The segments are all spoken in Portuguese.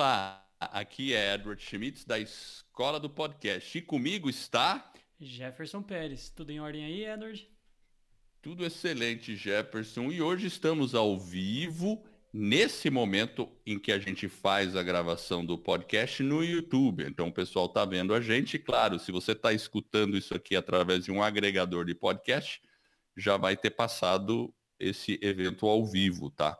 Olá, aqui é Edward Schmitz da Escola do Podcast e comigo está Jefferson Pérez. Tudo em ordem aí, Edward? Tudo excelente, Jefferson. E hoje estamos ao vivo nesse momento em que a gente faz a gravação do podcast no YouTube. Então o pessoal está vendo a gente. Claro, se você está escutando isso aqui através de um agregador de podcast, já vai ter passado esse evento ao vivo, tá?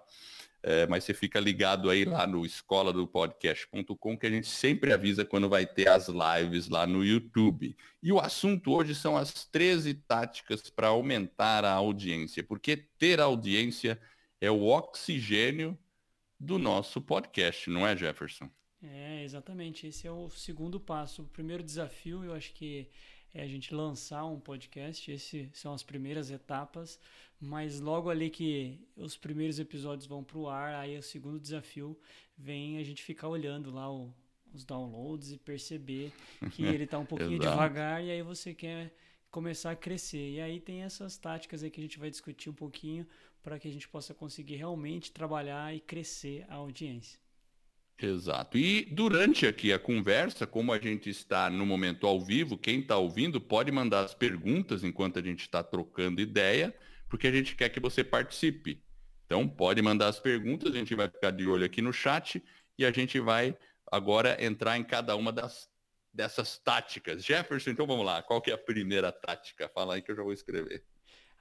É, mas você fica ligado aí lá no escola do podcast.com que a gente sempre avisa quando vai ter as lives lá no YouTube. E o assunto hoje são as 13 táticas para aumentar a audiência, porque ter audiência é o oxigênio do nosso podcast, não é, Jefferson? É, exatamente. Esse é o segundo passo. O primeiro desafio, eu acho que é a gente lançar um podcast. Esses são as primeiras etapas. Mas logo ali que os primeiros episódios vão para o ar, aí o segundo desafio vem a gente ficar olhando lá o, os downloads e perceber que ele está um pouquinho devagar e aí você quer começar a crescer. E aí tem essas táticas aí que a gente vai discutir um pouquinho para que a gente possa conseguir realmente trabalhar e crescer a audiência. Exato. E durante aqui a conversa, como a gente está no momento ao vivo, quem está ouvindo pode mandar as perguntas enquanto a gente está trocando ideia porque a gente quer que você participe. Então, pode mandar as perguntas, a gente vai ficar de olho aqui no chat e a gente vai agora entrar em cada uma das, dessas táticas. Jefferson, então vamos lá. Qual que é a primeira tática? Fala aí que eu já vou escrever.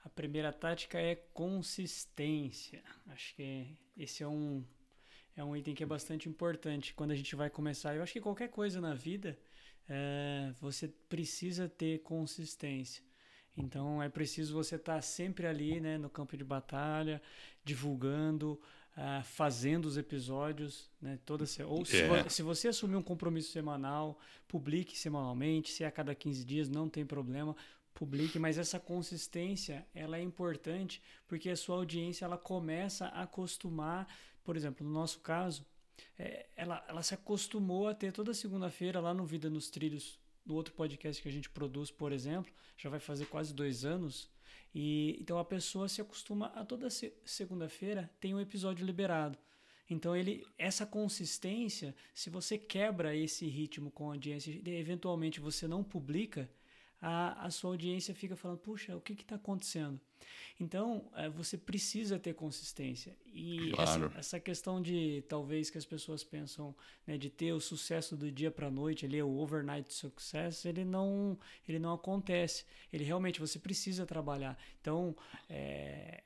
A primeira tática é consistência. Acho que esse é um, é um item que é bastante importante quando a gente vai começar. Eu acho que qualquer coisa na vida, é, você precisa ter consistência. Então é preciso você estar tá sempre ali né, no campo de batalha, divulgando, uh, fazendo os episódios, né, toda se... ou se, é. se, você assumir um compromisso semanal, publique semanalmente, se é a cada 15 dias, não tem problema, publique, mas essa consistência ela é importante porque a sua audiência ela começa a acostumar, por exemplo, no nosso caso, é, ela, ela se acostumou a ter toda segunda-feira lá no Vida nos Trilhos no outro podcast que a gente produz, por exemplo, já vai fazer quase dois anos. E então a pessoa se acostuma a toda segunda-feira tem um episódio liberado. Então ele essa consistência, se você quebra esse ritmo com a audiência, eventualmente você não publica, a, a sua audiência fica falando, puxa, o que está acontecendo? Então, é, você precisa ter consistência. E claro. essa, essa, questão de, talvez, que as pessoas pensam, né, de ter o sucesso do dia para a noite, ali, o overnight success, ele não, ele não acontece. Ele realmente, você precisa trabalhar. Então, é,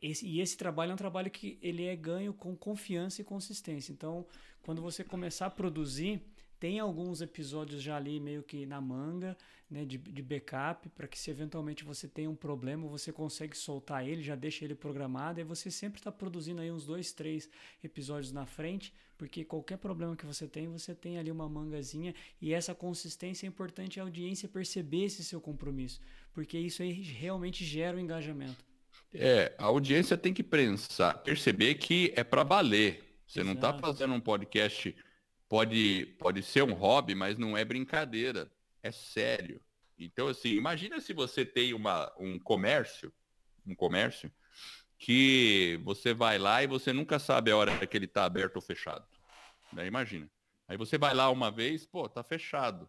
esse, e esse trabalho é um trabalho que ele é ganho com confiança e consistência. Então, quando você começar a produzir, tem alguns episódios já ali meio que na manga, né, de, de backup, para que se eventualmente você tenha um problema, você consegue soltar ele, já deixa ele programado, e você sempre está produzindo aí uns dois, três episódios na frente, porque qualquer problema que você tem, você tem ali uma mangazinha, e essa consistência é importante a audiência perceber esse seu compromisso, porque isso aí realmente gera o um engajamento. É, a audiência tem que pensar, perceber que é para valer. Você tá Exato. não está fazendo um podcast pode, pode ser um hobby, mas não é brincadeira, é sério. Então, assim, imagina se você tem uma, um comércio, um comércio, que você vai lá e você nunca sabe a hora que ele está aberto ou fechado. Né? Imagina. Aí você vai lá uma vez, pô, tá fechado.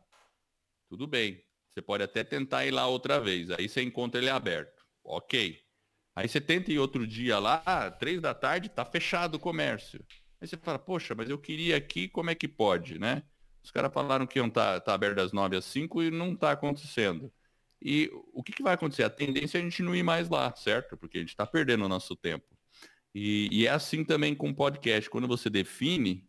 Tudo bem. Você pode até tentar ir lá outra vez. Aí você encontra ele aberto. Ok. Aí você tenta ir outro dia lá, três da tarde, tá fechado o comércio. Aí você fala, poxa, mas eu queria aqui, como é que pode, né? Os caras falaram que iam estar tá, tá aberto das 9 às 5 e não está acontecendo. E o que, que, vai acontecer? A tendência é a gente não ir mais lá, certo? Porque a gente está perdendo o nosso tempo. E, e, é assim também com o podcast. Quando você define,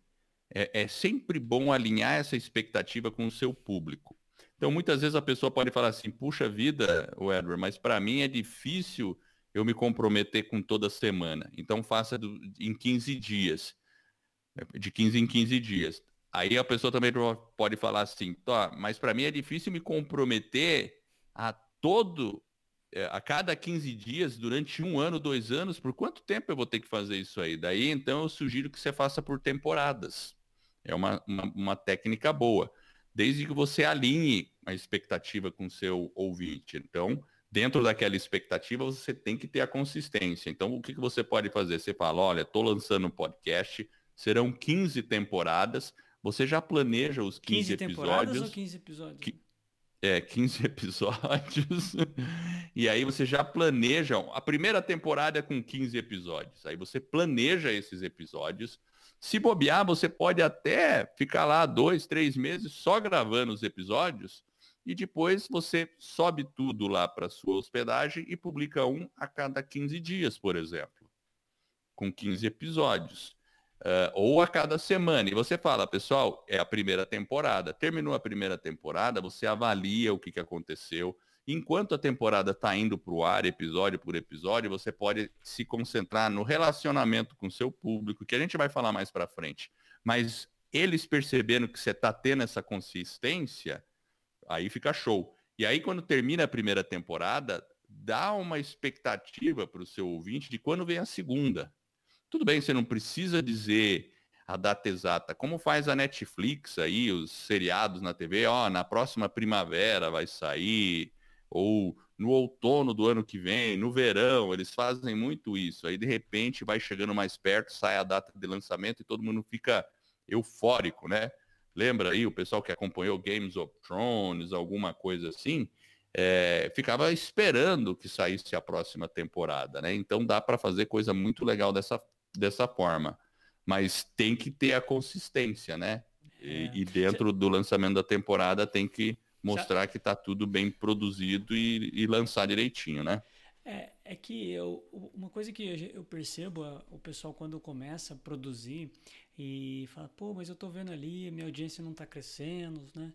é, é sempre bom alinhar essa expectativa com o seu público. Então, muitas vezes a pessoa pode falar assim, puxa vida, Edward, mas para mim é difícil eu me comprometer com toda semana. Então, faça do, em 15 dias de 15 em 15 dias. Aí a pessoa também pode falar assim, tá, mas para mim é difícil me comprometer a todo, é, a cada 15 dias, durante um ano, dois anos, por quanto tempo eu vou ter que fazer isso aí? Daí então eu sugiro que você faça por temporadas. É uma, uma, uma técnica boa, desde que você alinhe a expectativa com o seu ouvinte. Então, dentro daquela expectativa, você tem que ter a consistência. Então, o que, que você pode fazer? Você fala, olha, estou lançando um podcast, Serão 15 temporadas. Você já planeja os 15, 15 episódios. ou 15 episódios? Que, é, 15 episódios. e aí você já planeja. A primeira temporada é com 15 episódios. Aí você planeja esses episódios. Se bobear, você pode até ficar lá dois, três meses só gravando os episódios e depois você sobe tudo lá para sua hospedagem e publica um a cada 15 dias, por exemplo, com 15 episódios. Uh, ou a cada semana. E você fala, pessoal, é a primeira temporada. Terminou a primeira temporada, você avalia o que, que aconteceu. Enquanto a temporada está indo para o ar, episódio por episódio, você pode se concentrar no relacionamento com seu público, que a gente vai falar mais para frente. Mas eles percebendo que você está tendo essa consistência, aí fica show. E aí, quando termina a primeira temporada, dá uma expectativa para o seu ouvinte de quando vem a segunda. Tudo bem, você não precisa dizer a data exata, como faz a Netflix aí, os seriados na TV, ó, na próxima primavera vai sair, ou no outono do ano que vem, no verão, eles fazem muito isso. Aí de repente vai chegando mais perto, sai a data de lançamento e todo mundo fica eufórico, né? Lembra aí o pessoal que acompanhou Games of Thrones, alguma coisa assim, é, ficava esperando que saísse a próxima temporada, né? Então dá para fazer coisa muito legal dessa, dessa forma. Mas tem que ter a consistência, né? E, é. e dentro do lançamento da temporada tem que mostrar que está tudo bem produzido e, e, lançar direitinho, né? É, é que eu, uma coisa que eu percebo, o pessoal quando começa a produzir e fala, pô, mas eu tô vendo ali, minha audiência não está crescendo, né?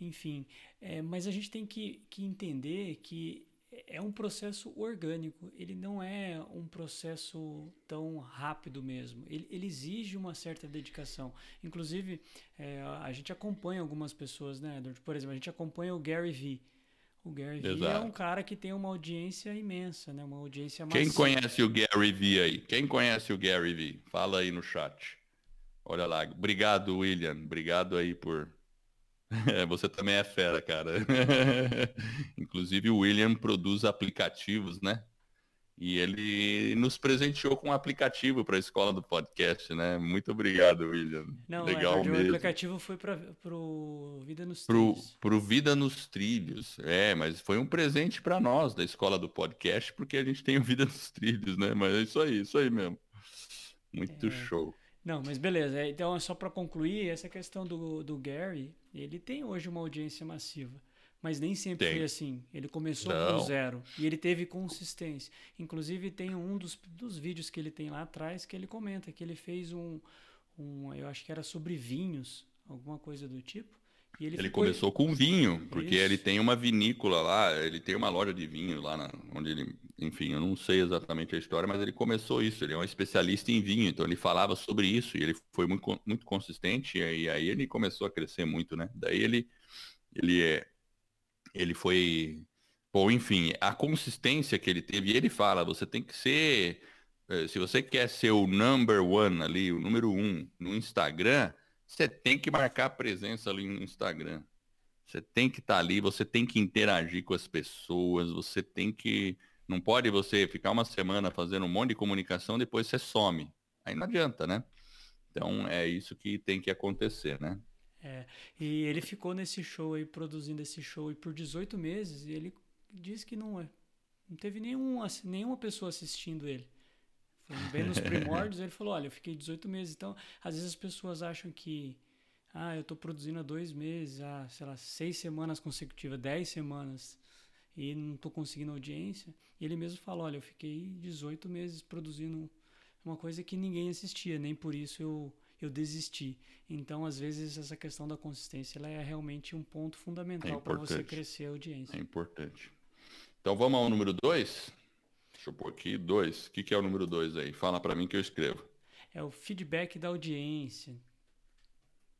Enfim, é, mas a gente tem que, que entender que é um processo orgânico, ele não é um processo tão rápido mesmo. Ele, ele exige uma certa dedicação. Inclusive, é, a gente acompanha algumas pessoas, né, Edward? Por exemplo, a gente acompanha o Gary Vee. O Gary. Vee é um cara que tem uma audiência imensa, né? Uma audiência Quem conhece o Gary Vee aí? Quem conhece o Gary Vee? Fala aí no chat. Olha lá. Obrigado, William. Obrigado aí por é, você também é fera, cara. Inclusive o William produz aplicativos, né? E ele nos presenteou com um aplicativo para a escola do podcast, né? Muito obrigado, William. Não, Legal é, mesmo. o aplicativo foi para o Vida nos pro, Trilhos. Para o Vida nos Trilhos. É, mas foi um presente para nós da escola do podcast, porque a gente tem o Vida nos Trilhos, né? Mas é isso aí, isso aí mesmo. Muito é... show. Não, mas beleza. É, então, só para concluir, essa questão do, do Gary, ele tem hoje uma audiência massiva. Mas nem sempre tem. foi assim. Ele começou Não. com zero e ele teve consistência. Inclusive, tem um dos, dos vídeos que ele tem lá atrás que ele comenta que ele fez um, um eu acho que era sobre vinhos, alguma coisa do tipo. Ele, ele ficou... começou com vinho, porque Isso. ele tem uma vinícola lá, ele tem uma loja de vinho lá na, onde ele enfim, eu não sei exatamente a história, mas ele começou isso. Ele é um especialista em vinho, então ele falava sobre isso e ele foi muito, muito consistente e aí ele começou a crescer muito, né? Daí ele, ele é, ele foi, bom, enfim, a consistência que ele teve. E ele fala, você tem que ser, eh, se você quer ser o number one ali, o número um no Instagram, você tem que marcar presença ali no Instagram. Você tem que estar tá ali, você tem que interagir com as pessoas, você tem que não pode você ficar uma semana fazendo um monte de comunicação, depois você some. Aí não adianta, né? Então é isso que tem que acontecer, né? É, e ele ficou nesse show aí, produzindo esse show e por 18 meses, e ele disse que não, é, não teve nenhum, nenhuma pessoa assistindo ele. Bem nos primórdios, ele falou, olha, eu fiquei 18 meses. Então, às vezes as pessoas acham que, ah, eu estou produzindo há dois meses, há, sei lá, seis semanas consecutivas, dez semanas e não estou conseguindo audiência. E ele mesmo falou: olha, eu fiquei 18 meses produzindo uma coisa que ninguém assistia, nem por isso eu, eu desisti. Então, às vezes, essa questão da consistência ela é realmente um ponto fundamental é para você crescer a audiência. É importante. Então, vamos ao número 2? Deixa eu pôr aqui, 2. O que, que é o número 2 aí? Fala para mim que eu escrevo. É o feedback da audiência.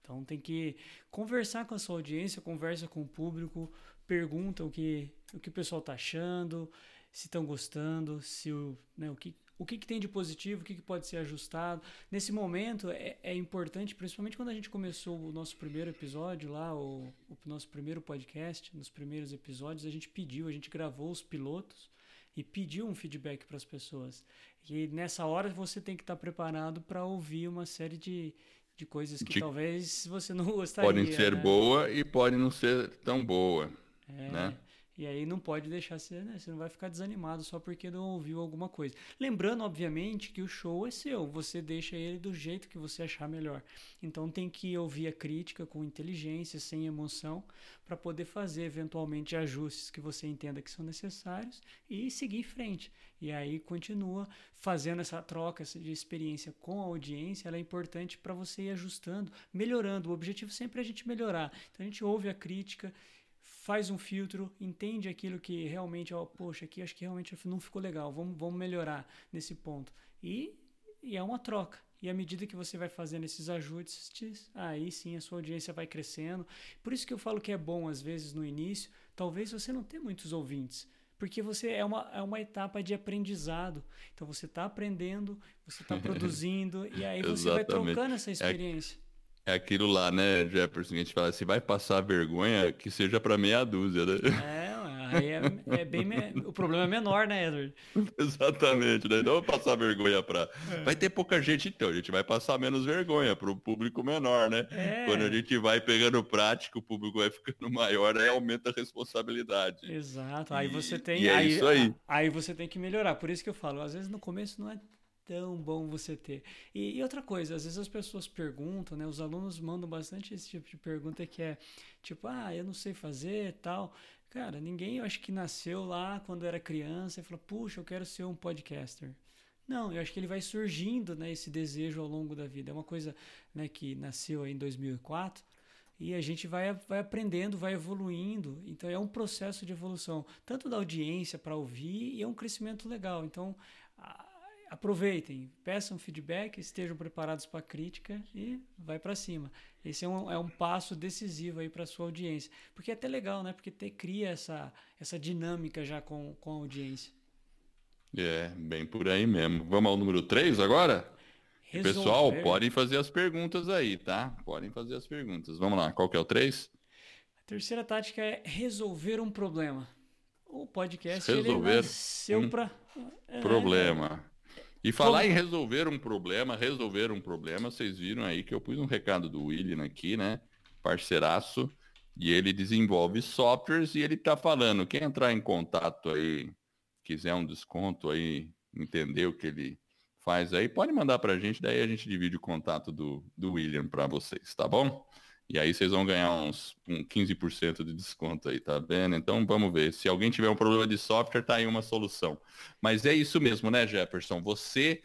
Então tem que conversar com a sua audiência, conversa com o público, pergunta o que o, que o pessoal está achando, se estão gostando, se o, né, o, que, o que, que tem de positivo, o que, que pode ser ajustado. Nesse momento é, é importante, principalmente quando a gente começou o nosso primeiro episódio lá, o, o nosso primeiro podcast, nos primeiros episódios, a gente pediu, a gente gravou os pilotos e pedir um feedback para as pessoas. E nessa hora você tem que estar preparado para ouvir uma série de, de coisas que de... talvez você não gostaria. Podem ser né? boa e podem não ser tão boa. É, né? E aí não pode deixar ser, né? Você não vai ficar desanimado só porque não ouviu alguma coisa. Lembrando, obviamente, que o show é seu. Você deixa ele do jeito que você achar melhor. Então tem que ouvir a crítica com inteligência, sem emoção, para poder fazer eventualmente ajustes que você entenda que são necessários e seguir em frente. E aí continua fazendo essa troca de experiência com a audiência. Ela é importante para você ir ajustando, melhorando. O objetivo sempre é a gente melhorar. Então a gente ouve a crítica faz um filtro, entende aquilo que realmente, ó, poxa, aqui acho que realmente não ficou legal, vamos, vamos melhorar nesse ponto. E, e é uma troca. E à medida que você vai fazendo esses ajustes, aí sim a sua audiência vai crescendo. Por isso que eu falo que é bom, às vezes, no início, talvez você não tenha muitos ouvintes. Porque você é uma, é uma etapa de aprendizado. Então você está aprendendo, você está produzindo, e aí você vai trocando essa é experiência. É é aquilo lá, né, Jefferson? A gente fala, se vai passar vergonha, que seja para meia dúzia, né? É, aí é, é bem. Me... O problema é menor, né, Edward? Exatamente, né? Não vou passar vergonha para. É. Vai ter pouca gente, então. A gente vai passar menos vergonha para o público menor, né? É. Quando a gente vai pegando prática, o público vai ficando maior, aí aumenta a responsabilidade. Exato. Aí você tem. E é aí, isso aí. Aí você tem que melhorar. Por isso que eu falo, às vezes no começo não é tão bom você ter. E, e, outra coisa, às vezes as pessoas perguntam, né? Os alunos mandam bastante esse tipo de pergunta que é tipo, ah, eu não sei fazer tal. Cara, ninguém eu acho que nasceu lá quando era criança e falou, puxa, eu quero ser um podcaster. Não, eu acho que ele vai surgindo, né, esse desejo ao longo da vida. É uma coisa, né, que nasceu em 2004 e a gente vai, vai aprendendo, vai evoluindo. Então é um processo de evolução, tanto da audiência para ouvir e é um crescimento legal. Então aproveitem, peçam feedback, estejam preparados para a crítica e vai para cima. Esse é um, é um passo decisivo aí para a sua audiência. Porque é até legal, né? Porque te, cria essa, essa dinâmica já com, com a audiência. É, bem por aí mesmo. Vamos ao número 3 agora? Resolver. Pessoal, podem fazer as perguntas aí, tá? Podem fazer as perguntas. Vamos lá, qual que é o 3? A terceira tática é resolver um problema. O podcast resolver ele nasceu um para é, problema. E falar Como... em resolver um problema, resolver um problema, vocês viram aí que eu pus um recado do William aqui, né? Parceiraço, e ele desenvolve softwares e ele tá falando, quem entrar em contato aí, quiser um desconto aí, entender o que ele faz aí, pode mandar pra gente, daí a gente divide o contato do, do William para vocês, tá bom? E aí vocês vão ganhar uns um 15% de desconto aí, tá vendo? Então vamos ver. Se alguém tiver um problema de software, tá aí uma solução. Mas é isso mesmo, né, Jefferson? Você,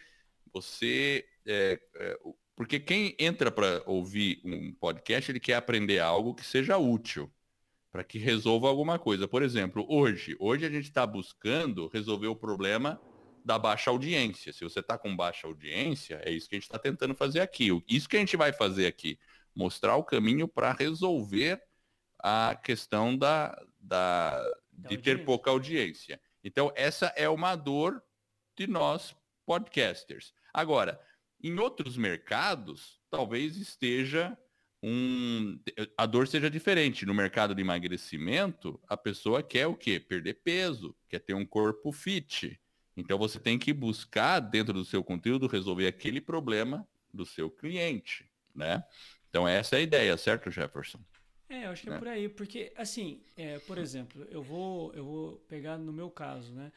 você, é, é, porque quem entra para ouvir um podcast, ele quer aprender algo que seja útil, para que resolva alguma coisa. Por exemplo, hoje, hoje a gente está buscando resolver o problema da baixa audiência. Se você está com baixa audiência, é isso que a gente está tentando fazer aqui. Isso que a gente vai fazer aqui mostrar o caminho para resolver a questão da, da, da de ter pouca audiência. Então, essa é uma dor de nós podcasters. Agora, em outros mercados, talvez esteja um. A dor seja diferente. No mercado de emagrecimento, a pessoa quer o quê? Perder peso, quer ter um corpo fit. Então você tem que buscar, dentro do seu conteúdo, resolver aquele problema do seu cliente, né? Então essa é a ideia, certo, Jefferson? É, eu acho que é, é por aí, porque assim, é, por exemplo, eu vou, eu vou pegar no meu caso, né?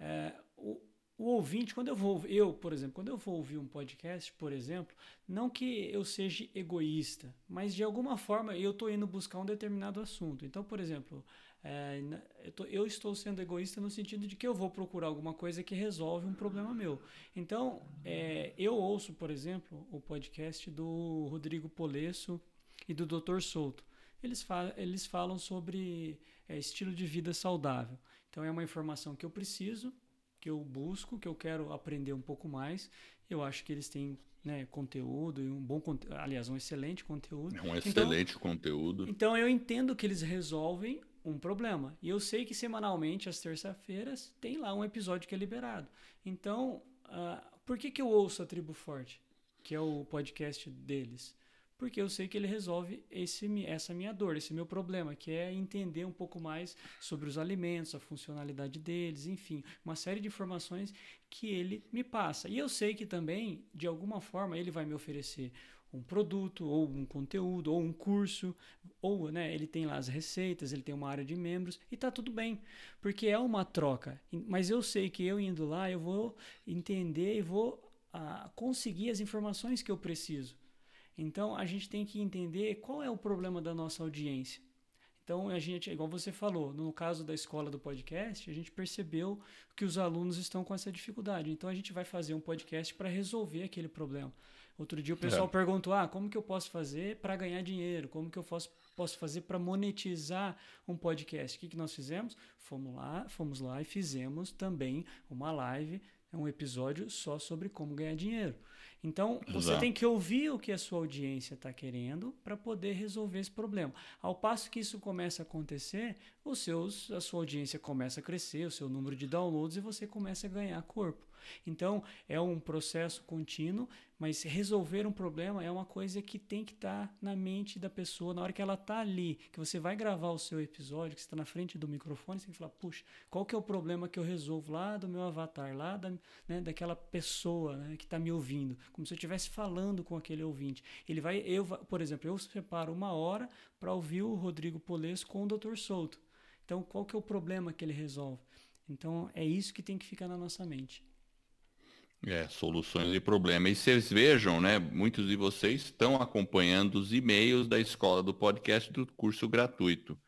É, o, o ouvinte, quando eu vou, eu, por exemplo, quando eu vou ouvir um podcast, por exemplo, não que eu seja egoísta, mas de alguma forma eu estou indo buscar um determinado assunto. Então, por exemplo, é, eu, tô, eu, estou sendo egoísta no sentido de que eu vou procurar alguma coisa que resolve um problema meu. Então, é, eu ouço, por exemplo, o podcast do Rodrigo Polesso e do Dr. Souto. Eles, fa eles falam sobre é, estilo de vida saudável. Então, é uma informação que eu preciso, que eu busco, que eu quero aprender um pouco mais. Eu acho que eles têm né, conteúdo e um bom aliás um excelente conteúdo é um então excelente então, conteúdo então eu entendo que eles resolvem um problema. E eu sei que semanalmente, às terça-feiras, tem lá um episódio que é liberado. Então, uh, por que, que eu ouço a Tribo Forte, que é o podcast deles? porque eu sei que ele resolve esse, essa minha dor, esse meu problema, que é entender um pouco mais sobre os alimentos, a funcionalidade deles, enfim, uma série de informações que ele me passa. E eu sei que também, de alguma forma, ele vai me oferecer um produto, ou um conteúdo, ou um curso, ou né, ele tem lá as receitas, ele tem uma área de membros, e tá tudo bem, porque é uma troca. Mas eu sei que eu indo lá, eu vou entender e vou ah, conseguir as informações que eu preciso. Então a gente tem que entender qual é o problema da nossa audiência. Então a gente, igual você falou, no caso da escola do podcast, a gente percebeu que os alunos estão com essa dificuldade. Então a gente vai fazer um podcast para resolver aquele problema. Outro dia o pessoal é. perguntou: ah, como que eu posso fazer para ganhar dinheiro? Como que eu posso, posso fazer para monetizar um podcast? O que, que nós fizemos? Fomos lá, fomos lá e fizemos também uma live, um episódio só sobre como ganhar dinheiro. Então, você Exato. tem que ouvir o que a sua audiência está querendo para poder resolver esse problema. Ao passo que isso começa a acontecer, os seus, a sua audiência começa a crescer, o seu número de downloads e você começa a ganhar corpo. Então, é um processo contínuo, mas resolver um problema é uma coisa que tem que estar tá na mente da pessoa na hora que ela está ali, que você vai gravar o seu episódio, que você está na frente do microfone, você tem que falar, puxa, qual que é o problema que eu resolvo lá do meu avatar, lá da, né, daquela pessoa né, que está me ouvindo, como se eu estivesse falando com aquele ouvinte. Ele vai, eu, por exemplo, eu separo uma hora para ouvir o Rodrigo Polesso com o Dr. Souto. Então, qual que é o problema que ele resolve? Então, é isso que tem que ficar na nossa mente. É, soluções de problema. E vocês vejam, né? Muitos de vocês estão acompanhando os e-mails da escola do podcast do curso gratuito.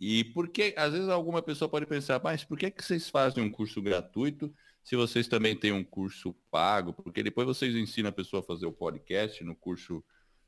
E porque, às vezes, alguma pessoa pode pensar, mas por que, que vocês fazem um curso gratuito se vocês também têm um curso pago? Porque depois vocês ensinam a pessoa a fazer o podcast no curso,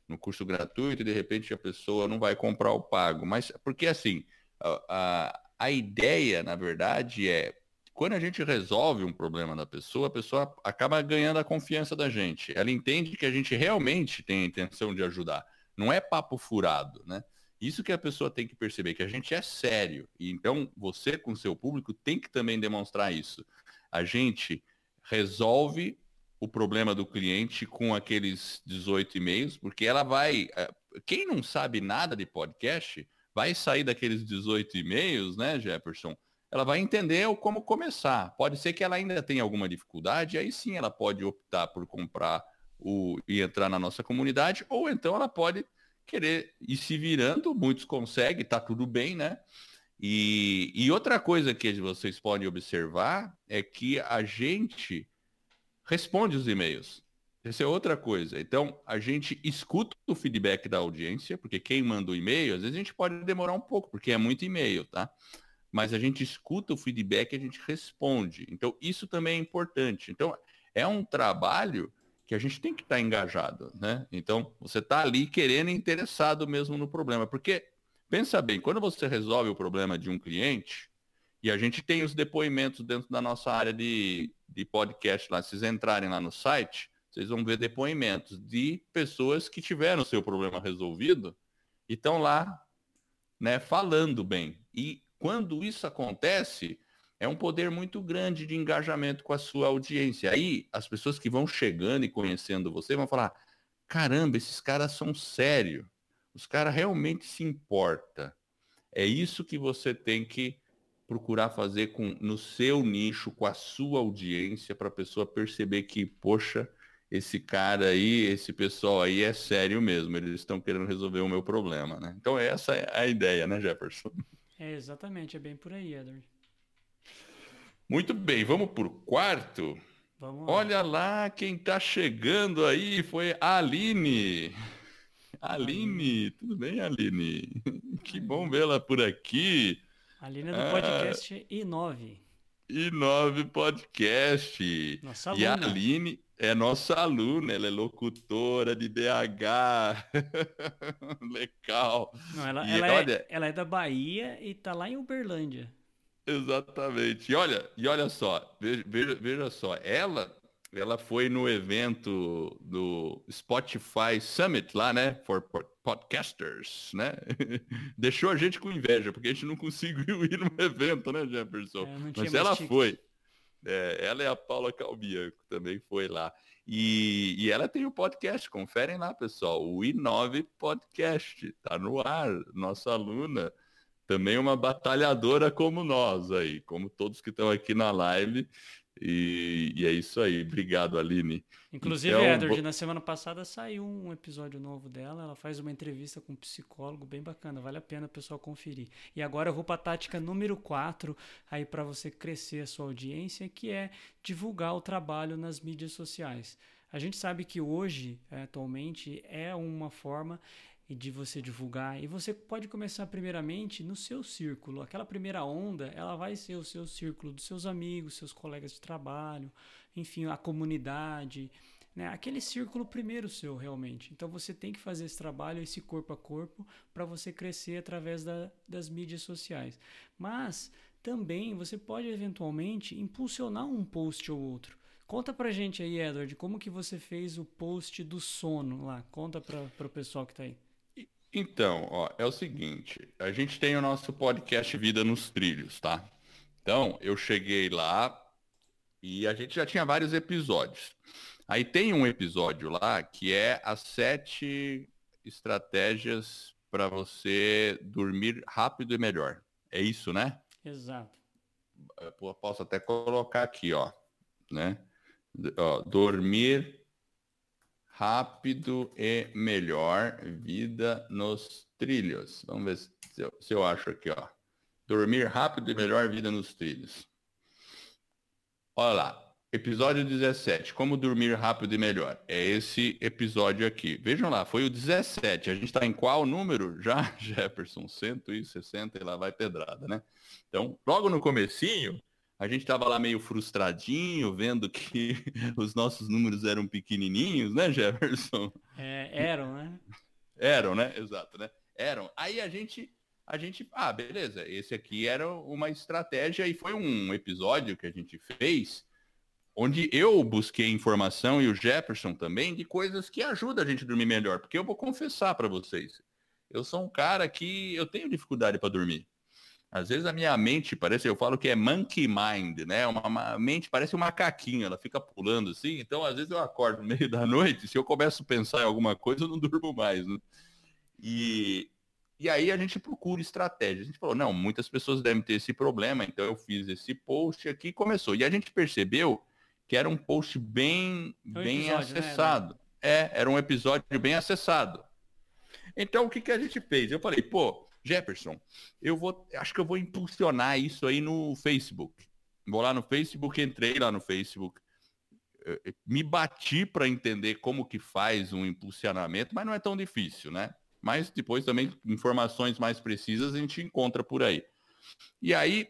no curso gratuito e de repente a pessoa não vai comprar o pago. Mas porque assim, a, a, a ideia, na verdade, é quando a gente resolve um problema da pessoa, a pessoa acaba ganhando a confiança da gente. Ela entende que a gente realmente tem a intenção de ajudar. Não é papo furado, né? Isso que a pessoa tem que perceber, que a gente é sério. E então você, com seu público, tem que também demonstrar isso. A gente resolve o problema do cliente com aqueles 18 e-mails, porque ela vai. Eh, quem não sabe nada de podcast vai sair daqueles 18 e-mails, né, Jefferson? Ela vai entender como começar. Pode ser que ela ainda tenha alguma dificuldade, aí sim ela pode optar por comprar o, e entrar na nossa comunidade, ou então ela pode querer ir se virando, muitos conseguem, tá tudo bem, né? E, e outra coisa que vocês podem observar é que a gente responde os e-mails. Essa é outra coisa. Então, a gente escuta o feedback da audiência, porque quem manda o e-mail, às vezes a gente pode demorar um pouco, porque é muito e-mail, tá? Mas a gente escuta o feedback e a gente responde. Então, isso também é importante. Então, é um trabalho que a gente tem que estar tá engajado, né? Então, você está ali querendo e interessado mesmo no problema. Porque, pensa bem, quando você resolve o problema de um cliente, e a gente tem os depoimentos dentro da nossa área de, de podcast lá, se vocês entrarem lá no site, vocês vão ver depoimentos de pessoas que tiveram o seu problema resolvido e estão lá né, falando bem. E quando isso acontece, é um poder muito grande de engajamento com a sua audiência. Aí as pessoas que vão chegando e conhecendo você vão falar: caramba, esses caras são sérios. Os caras realmente se importam. É isso que você tem que procurar fazer com, no seu nicho, com a sua audiência, para a pessoa perceber que, poxa, esse cara aí, esse pessoal aí é sério mesmo, eles estão querendo resolver o meu problema, né? Então essa é a ideia, né, Jefferson? É, exatamente, é bem por aí, Edward. Muito bem, vamos por quarto. Vamos lá. Olha lá quem está chegando aí, foi a Aline. Aline, tudo bem, Aline? Que bom vê-la por aqui. Aline é do podcast ah, I9. I9 Podcast. Nossa aluna. E a Aline é nossa aluna, ela é locutora de BH. Legal. Não, ela, ela, é, olha, é, ela é da Bahia e tá lá em Uberlândia. Exatamente. E olha, e olha só, veja, veja, veja só, ela ela foi no evento do Spotify Summit lá, né? For podcasters, né? Deixou a gente com inveja, porque a gente não conseguiu ir no evento, né, Jefferson? É, Mas ela foi. É, ela é a Paula Calbianco, também foi lá. E, e ela tem o um podcast, conferem lá, pessoal. O I9 Podcast, tá no ar, nossa aluna. Também uma batalhadora como nós aí, como todos que estão aqui na live. E, e, é isso aí. Obrigado, Aline. Inclusive, então, Edward, na semana passada saiu um episódio novo dela. Ela faz uma entrevista com um psicólogo bem bacana. Vale a pena o pessoal conferir. E agora eu vou para a tática número 4, aí para você crescer a sua audiência, que é divulgar o trabalho nas mídias sociais. A gente sabe que hoje, atualmente, é uma forma e de você divulgar. E você pode começar primeiramente no seu círculo. Aquela primeira onda, ela vai ser o seu círculo dos seus amigos, seus colegas de trabalho, enfim, a comunidade, né? Aquele círculo primeiro seu realmente. Então você tem que fazer esse trabalho, esse corpo a corpo, para você crescer através da, das mídias sociais. Mas também você pode eventualmente impulsionar um post ou outro. Conta pra gente aí, Edward, como que você fez o post do sono lá? Conta para o pessoal que tá aí. Então, ó, é o seguinte, a gente tem o nosso podcast Vida nos Trilhos, tá? Então, eu cheguei lá e a gente já tinha vários episódios. Aí tem um episódio lá que é as sete estratégias para você dormir rápido e melhor. É isso, né? Exato. Eu posso até colocar aqui, ó, né? Ó, dormir rápido e melhor vida nos trilhos. Vamos ver se eu, se eu acho aqui, ó. Dormir rápido e melhor vida nos trilhos. Olha lá, episódio 17, como dormir rápido e melhor. É esse episódio aqui. Vejam lá, foi o 17. A gente está em qual número? Já, Jefferson, 160 e lá vai pedrada, né? Então, logo no comecinho, a gente estava lá meio frustradinho, vendo que os nossos números eram pequenininhos, né, Jefferson? É, eram, né? Eram, né? Exato, né? Eram. Aí a gente, a gente, ah, beleza, esse aqui era uma estratégia e foi um episódio que a gente fez onde eu busquei informação e o Jefferson também de coisas que ajudam a gente a dormir melhor, porque eu vou confessar para vocês, eu sou um cara que eu tenho dificuldade para dormir. Às vezes a minha mente parece, eu falo que é monkey mind, né? Uma, uma, mente parece um macaquinho, ela fica pulando assim. Então, às vezes eu acordo no meio da noite, se eu começo a pensar em alguma coisa, eu não durmo mais, né? E, e aí a gente procura estratégias. A gente falou, não, muitas pessoas devem ter esse problema, então eu fiz esse post aqui e começou. E a gente percebeu que era um post bem, é bem episódio, né, acessado. Né? É, era um episódio bem acessado. Então, o que, que a gente fez? Eu falei, pô, Jefferson, eu vou, acho que eu vou impulsionar isso aí no Facebook. Vou lá no Facebook, entrei lá no Facebook, eh, eh, me bati para entender como que faz um impulsionamento, mas não é tão difícil, né? Mas depois também informações mais precisas a gente encontra por aí. E aí,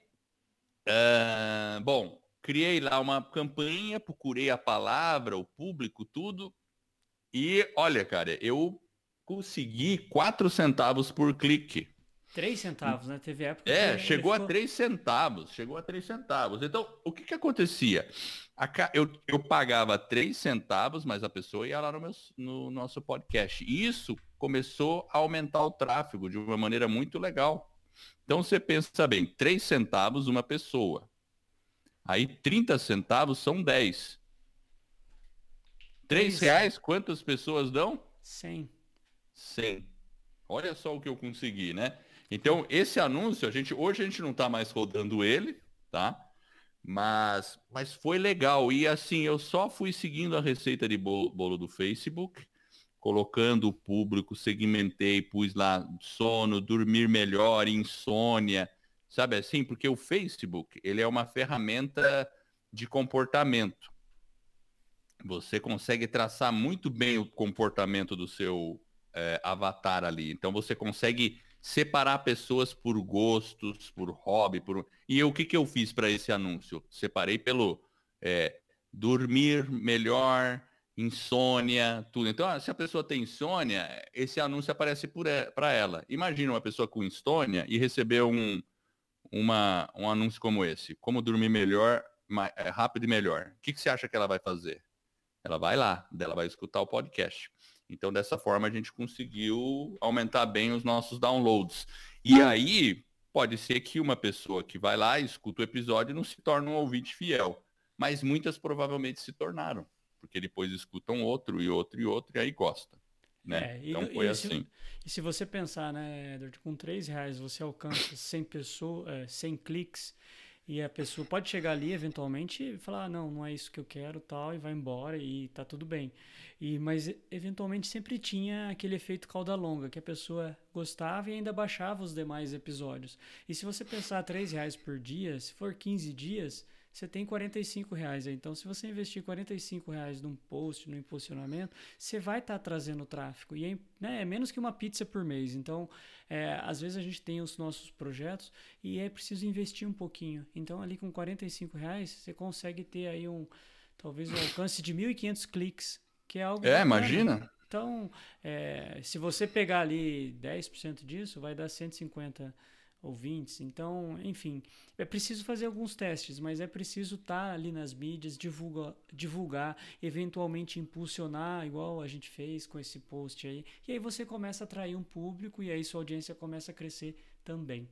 uh, bom, criei lá uma campanha, procurei a palavra, o público, tudo. E olha, cara, eu consegui quatro centavos por clique. Três centavos, né? Teve época. É, chegou ficou... a três centavos. Chegou a três centavos. Então, o que que acontecia? Eu, eu pagava três centavos, mas a pessoa ia lá no, meu, no nosso podcast. E isso começou a aumentar o tráfego de uma maneira muito legal. Então, você pensa bem, três centavos uma pessoa. Aí, 30 centavos são 10. Três reais, quantas pessoas dão? 100. 100. Olha só o que eu consegui, né? Então, esse anúncio, a gente, hoje a gente não está mais rodando ele, tá? Mas, mas foi legal. E assim, eu só fui seguindo a receita de bolo, bolo do Facebook, colocando o público, segmentei, pus lá sono, dormir melhor, insônia, sabe assim? Porque o Facebook, ele é uma ferramenta de comportamento. Você consegue traçar muito bem o comportamento do seu é, avatar ali. Então você consegue separar pessoas por gostos, por hobby, por e eu, o que que eu fiz para esse anúncio? Separei pelo é, dormir melhor, insônia, tudo. Então, ah, se a pessoa tem insônia, esse anúncio aparece para ela. Imagina uma pessoa com insônia e receber um, uma, um anúncio como esse. Como dormir melhor, mais, é, rápido e melhor. O que, que você acha que ela vai fazer? Ela vai lá, ela vai escutar o podcast. Então, dessa forma, a gente conseguiu aumentar bem os nossos downloads. E aí, pode ser que uma pessoa que vai lá, escuta o episódio, não se torne um ouvinte fiel. mas muitas provavelmente se tornaram, porque depois escutam outro e outro e outro e aí gosta. Né? É, então foi e assim. Se, e se você pensar, né, Edward, com 3 reais você alcança 100 pessoas, é, 100 cliques, e a pessoa pode chegar ali eventualmente e falar, ah, não, não é isso que eu quero, tal, e vai embora e tá tudo bem. E mas eventualmente sempre tinha aquele efeito cauda longa, que a pessoa gostava e ainda baixava os demais episódios. E se você pensar 3 reais por dia, se for 15 dias, você tem 45 reais. Então, se você investir 45 reais num post, no impulsionamento, você vai estar tá trazendo tráfego. E é, né, é, menos que uma pizza por mês. Então, é, às vezes a gente tem os nossos projetos e é preciso investir um pouquinho. Então, ali com 45 reais, você consegue ter aí um, talvez um alcance de 1.500 cliques, que é algo... É, bacana. imagina. Então, é, se você pegar ali 10% disso, vai dar 150 ouvintes. Então, enfim, é preciso fazer alguns testes, mas é preciso estar tá ali nas mídias, divulga, divulgar, eventualmente impulsionar, igual a gente fez com esse post aí. E aí você começa a atrair um público e aí sua audiência começa a crescer também.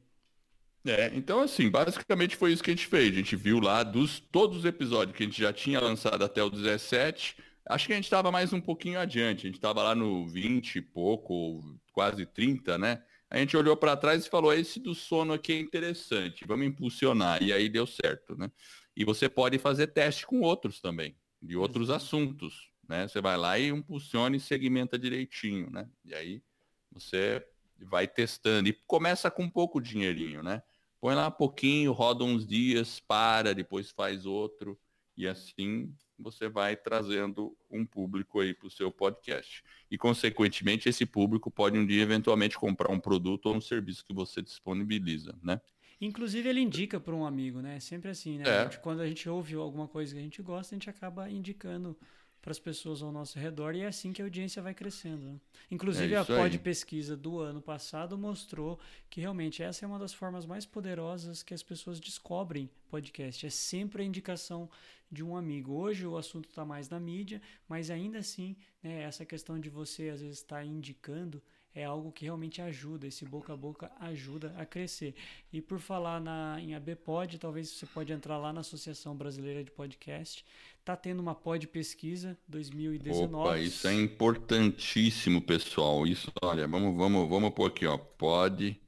É, então assim, basicamente foi isso que a gente fez. A gente viu lá dos todos os episódios que a gente já tinha lançado até o 17. Acho que a gente estava mais um pouquinho adiante. A gente estava lá no 20 e pouco, quase 30, né? A gente olhou para trás e falou: esse do sono aqui é interessante, vamos impulsionar. E aí deu certo, né? E você pode fazer teste com outros também, de outros assuntos, né? Você vai lá e impulsiona e segmenta direitinho, né? E aí você vai testando e começa com pouco dinheirinho, né? Põe lá um pouquinho, roda uns dias, para, depois faz outro e assim você vai trazendo um público aí para o seu podcast. E, consequentemente, esse público pode um dia eventualmente comprar um produto ou um serviço que você disponibiliza, né? Inclusive, ele indica para um amigo, né? Sempre assim, né? É. A gente, quando a gente ouve alguma coisa que a gente gosta, a gente acaba indicando para as pessoas ao nosso redor e é assim que a audiência vai crescendo. Né? Inclusive, é a pod pesquisa do ano passado mostrou que realmente essa é uma das formas mais poderosas que as pessoas descobrem podcast. É sempre a indicação de um amigo. Hoje o assunto está mais na mídia, mas ainda assim, né, essa questão de você às vezes estar tá indicando é algo que realmente ajuda, esse boca a boca ajuda a crescer. E por falar na, em ABPod, talvez você pode entrar lá na Associação Brasileira de Podcast. Tá tendo uma pod pesquisa 2019. Opa, isso é importantíssimo, pessoal. Isso, olha, vamos, vamos, vamos pôr aqui, ó. Pod,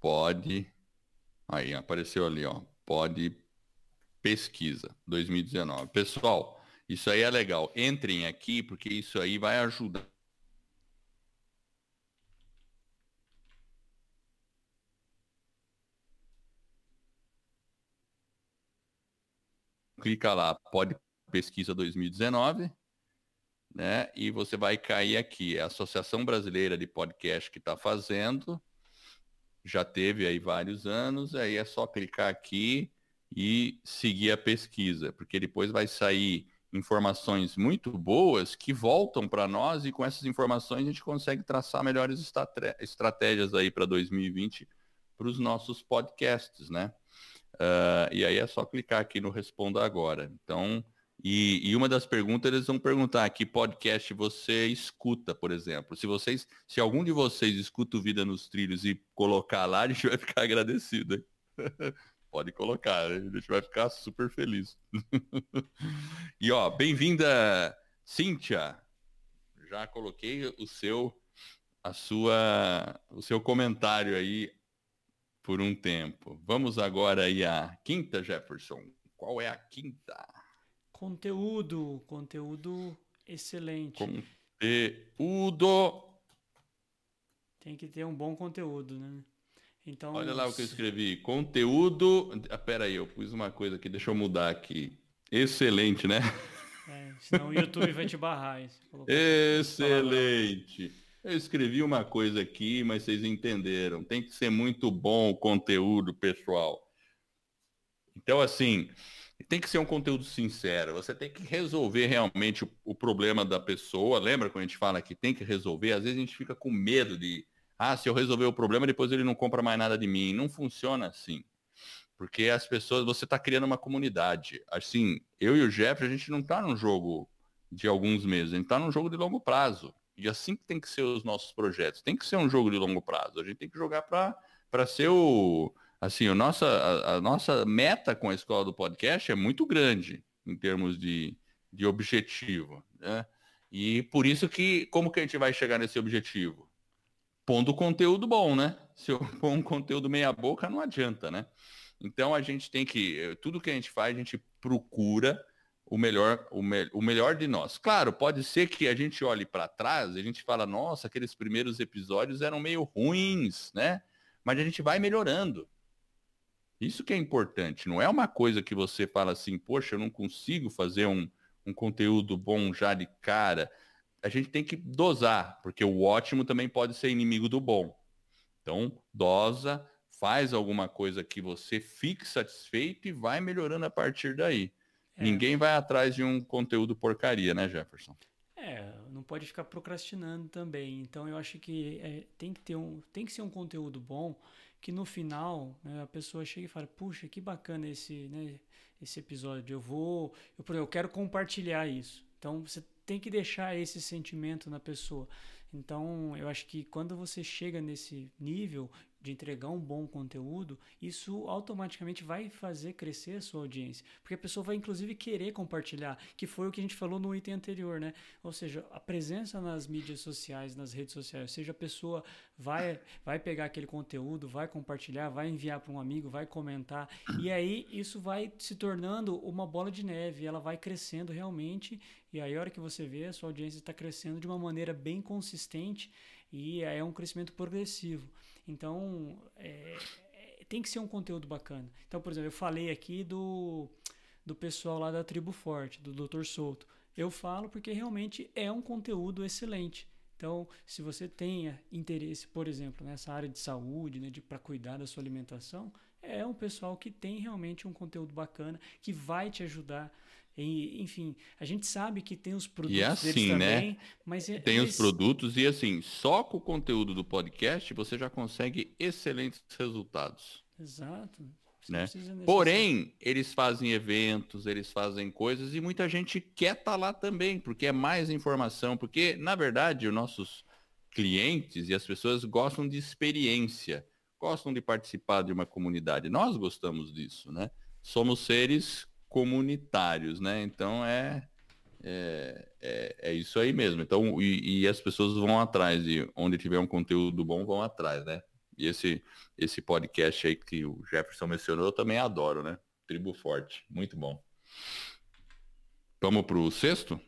pod. Aí, apareceu ali, ó. Pod pesquisa 2019. Pessoal, isso aí é legal. Entrem aqui, porque isso aí vai ajudar clica lá, pode pesquisa 2019, né? E você vai cair aqui, a Associação Brasileira de Podcast que está fazendo, já teve aí vários anos, aí é só clicar aqui e seguir a pesquisa, porque depois vai sair informações muito boas que voltam para nós e com essas informações a gente consegue traçar melhores estratégias aí para 2020 para os nossos podcasts, né? Uh, e aí é só clicar aqui no Responda Agora. Então, e, e, uma das perguntas eles vão perguntar que podcast você escuta, por exemplo. Se vocês, se algum de vocês escuta o Vida nos Trilhos e colocar lá, a gente vai ficar agradecido. Pode colocar, a gente vai ficar super feliz. e ó, bem-vinda, Cíntia. Já coloquei o seu, a sua, o seu comentário aí por um tempo. Vamos agora aí à quinta, Jefferson. Qual é a quinta? Conteúdo, conteúdo excelente. Conteúdo. Tem que ter um bom conteúdo, né? Então, Olha lá o que eu escrevi. Conteúdo. Ah, pera aí, eu pus uma coisa aqui, deixa eu mudar aqui. Excelente, né? É, senão o YouTube vai te barrar. Excelente. Eu escrevi uma coisa aqui, mas vocês entenderam. Tem que ser muito bom o conteúdo, pessoal. Então, assim, tem que ser um conteúdo sincero. Você tem que resolver realmente o, o, problema da pessoa. Lembra quando a gente fala que tem que resolver? Às vezes a gente fica com medo de, ah, se eu resolver o problema, depois ele não compra mais nada de mim. Não funciona assim. Porque as pessoas, você está criando uma comunidade. Assim, eu e o Jeff, a gente não está num jogo de alguns meses, a gente está num jogo de longo prazo. E assim que tem que ser os nossos projetos. Tem que ser um jogo de longo prazo. A gente tem que jogar para ser o. Assim, o nossa, a, a, nossa meta com a escola do podcast é muito grande. em termos de, de objetivo. Né? E por isso que, como que a gente vai chegar nesse objetivo? Pondo conteúdo bom, né? Se eu pôr um conteúdo meia boca, não adianta, né? Então a gente tem que, tudo que a gente faz, a gente procura o melhor, o, me, o melhor de nós. Claro, pode ser que a gente olhe para trás e a gente fala, nossa, aqueles primeiros episódios eram meio ruins, né? Mas a gente vai melhorando. Isso que é importante. Não é uma coisa que você fala assim, poxa, eu não consigo fazer um, um conteúdo bom já de cara. A gente tem que dosar, porque o ótimo também pode ser inimigo do bom. Então, dosa, faz alguma coisa que você fique satisfeito e vai melhorando a partir daí. É. Ninguém vai atrás de um conteúdo porcaria, né, Jefferson? É, não pode ficar procrastinando também. Então eu acho que é, tem que ter um, tem que ser um conteúdo bom que no final né, a pessoa chega e fala, puxa, que bacana esse, né, esse episódio. Eu vou, eu, eu quero compartilhar isso. Então você tem que deixar esse sentimento na pessoa. Então, eu acho que quando você chega nesse nível, de entregar um bom conteúdo, isso automaticamente vai fazer crescer a sua audiência. Porque a pessoa vai inclusive querer compartilhar, que foi o que a gente falou no item anterior, né? Ou seja, a presença nas mídias sociais, nas redes sociais, ou seja, a pessoa vai, vai pegar aquele conteúdo, vai compartilhar, vai enviar para um amigo, vai comentar, e aí isso vai se tornando uma bola de neve, ela vai crescendo realmente, e aí a hora que você vê, a sua audiência está crescendo de uma maneira bem consistente e é um crescimento progressivo. Então, é, é, tem que ser um conteúdo bacana. Então, por exemplo, eu falei aqui do, do pessoal lá da Tribo Forte, do Dr. Souto. Eu falo porque realmente é um conteúdo excelente. Então, se você tenha interesse, por exemplo, nessa área de saúde, né, para cuidar da sua alimentação, é um pessoal que tem realmente um conteúdo bacana, que vai te ajudar e, enfim, a gente sabe que tem os produtos e é assim, né? também, mas é, tem eles... os produtos e assim, só com o conteúdo do podcast você já consegue excelentes resultados. Exato. né? Porém, eles fazem eventos, eles fazem coisas e muita gente quer estar tá lá também, porque é mais informação, porque na verdade os nossos clientes e as pessoas gostam de experiência, gostam de participar de uma comunidade. Nós gostamos disso, né? Somos seres comunitários, né? Então é, é, é, é isso aí mesmo. Então, e, e, as pessoas vão atrás, e onde tiver um conteúdo bom, vão atrás, né? E esse, esse podcast aí que o Jefferson mencionou, eu também adoro, né? Tribo Forte, muito bom. Vamos para o sexto?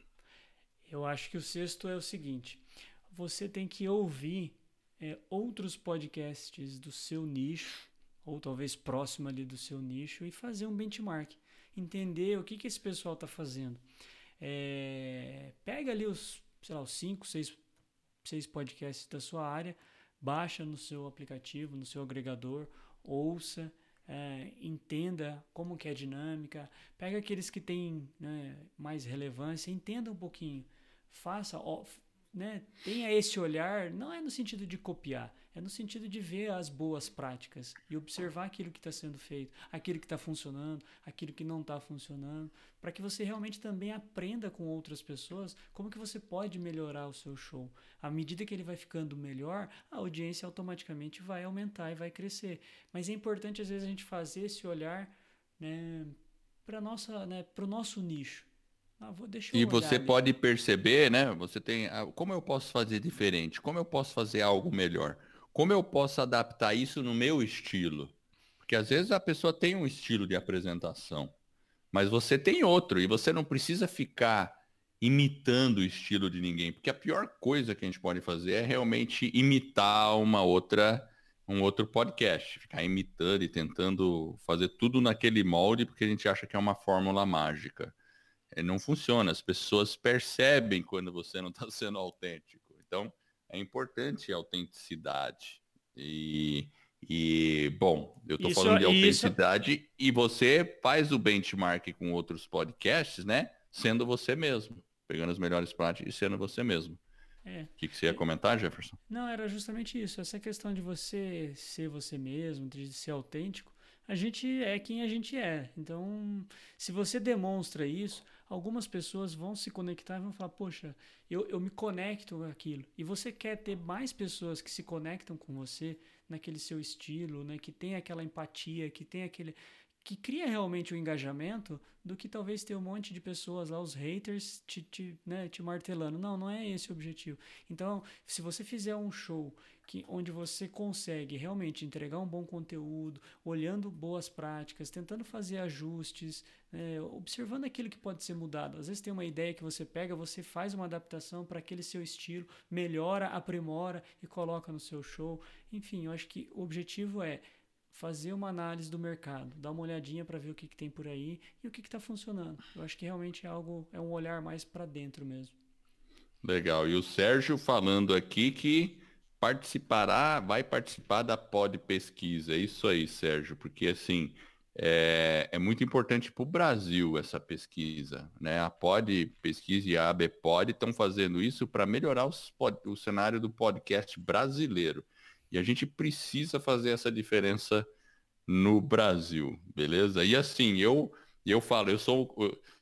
Eu acho que o sexto é o seguinte: você tem que ouvir é, outros podcasts do seu nicho, ou talvez próximo ali do seu nicho, e fazer um benchmark entender o que, que esse pessoal está fazendo. É, pega ali os, sei lá, os cinco, seis, seis podcasts da sua área, baixa no seu aplicativo, no seu agregador, ouça, é, entenda como que é a dinâmica, pega aqueles que têm né, mais relevância, entenda um pouquinho, faça, ó, né, tenha esse olhar, não é no sentido de copiar, é no sentido de ver as boas práticas e observar aquilo que está sendo feito, aquilo que está funcionando, aquilo que não está funcionando, para que você realmente também aprenda com outras pessoas como que você pode melhorar o seu show. À medida que ele vai ficando melhor, a audiência automaticamente vai aumentar e vai crescer. Mas é importante às vezes a gente fazer esse olhar né, para nossa, né, o nosso nicho. Ah, e você ali. pode perceber, né? Você tem, ah, como eu posso fazer diferente? Como eu posso fazer algo melhor? Como eu posso adaptar isso no meu estilo? Porque às vezes a pessoa tem um estilo de apresentação, mas você tem outro e você não precisa ficar imitando o estilo de ninguém, porque a pior coisa que a gente pode fazer é realmente imitar uma outra um outro podcast, ficar imitando e tentando fazer tudo naquele molde porque a gente acha que é uma fórmula mágica. É, não funciona, as pessoas percebem quando você não está sendo autêntico. Então, é importante a autenticidade. E, e bom, eu estou falando de autenticidade isso... e você faz o benchmark com outros podcasts, né? Sendo você mesmo, pegando as melhores práticas e sendo você mesmo. É. O que, que você ia comentar, Jefferson? Não, era justamente isso. Essa questão de você ser você mesmo, de ser autêntico, a gente é quem a gente é. Então, se você demonstra isso, algumas pessoas vão se conectar e vão falar: Poxa, eu, eu me conecto com aquilo. E você quer ter mais pessoas que se conectam com você naquele seu estilo, né? que tem aquela empatia, que tem aquele, que cria realmente o um engajamento do que talvez ter um monte de pessoas lá, os haters, te, te, né, te martelando. Não, não é esse o objetivo. Então, se você fizer um show que, onde você consegue realmente entregar um bom conteúdo, olhando boas práticas, tentando fazer ajustes, é, observando aquilo que pode ser mudado. Às vezes tem uma ideia que você pega, você faz uma adaptação para aquele seu estilo, melhora, aprimora e coloca no seu show. Enfim, eu acho que o objetivo é fazer uma análise do mercado, dar uma olhadinha para ver o que, que, tem por aí e o que está funcionando. Eu acho que realmente é algo, é um olhar mais para dentro mesmo. Legal. E o Sérgio falando aqui que participará, vai participar da pod pesquisa. É isso aí, Sérgio, porque assim é, é muito importante para o Brasil essa pesquisa. Né? A pod pesquisa e a ABPod estão fazendo isso para melhorar os, o cenário do podcast brasileiro. E a gente precisa fazer essa diferença no Brasil, beleza? E assim, eu eu falo, eu sou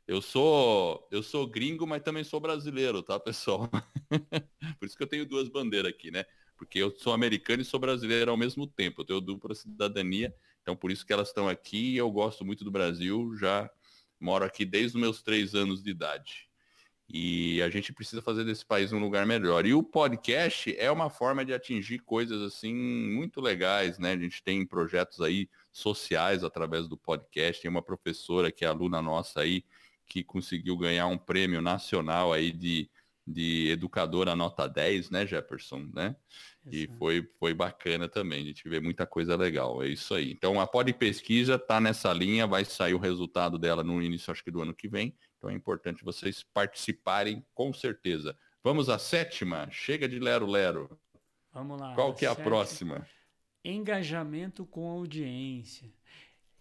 eu sou eu sou gringo, mas também sou brasileiro, tá, pessoal? Por isso que eu tenho duas bandeiras aqui, né? Porque eu sou americano e sou brasileiro ao mesmo tempo. Eu tenho dupla cidadania, então por isso que elas estão aqui. Eu gosto muito do Brasil, já moro aqui desde os meus três anos de idade. E a gente precisa fazer desse país um lugar melhor. E o podcast é uma forma de atingir coisas assim muito legais, né? A gente tem projetos aí sociais através do podcast. Tem uma professora que é aluna nossa aí que conseguiu ganhar um prêmio nacional aí de, de educadora nota 10, né, Jefferson, né? E foi, foi bacana também, a gente vê muita coisa legal, é isso aí. Então a Pod Pesquisa está nessa linha, vai sair o resultado dela no início, acho que do ano que vem. Então é importante vocês participarem com certeza. Vamos à sétima, chega de Lero Lero. Vamos lá. Qual que é a sétima. próxima? Engajamento com audiência.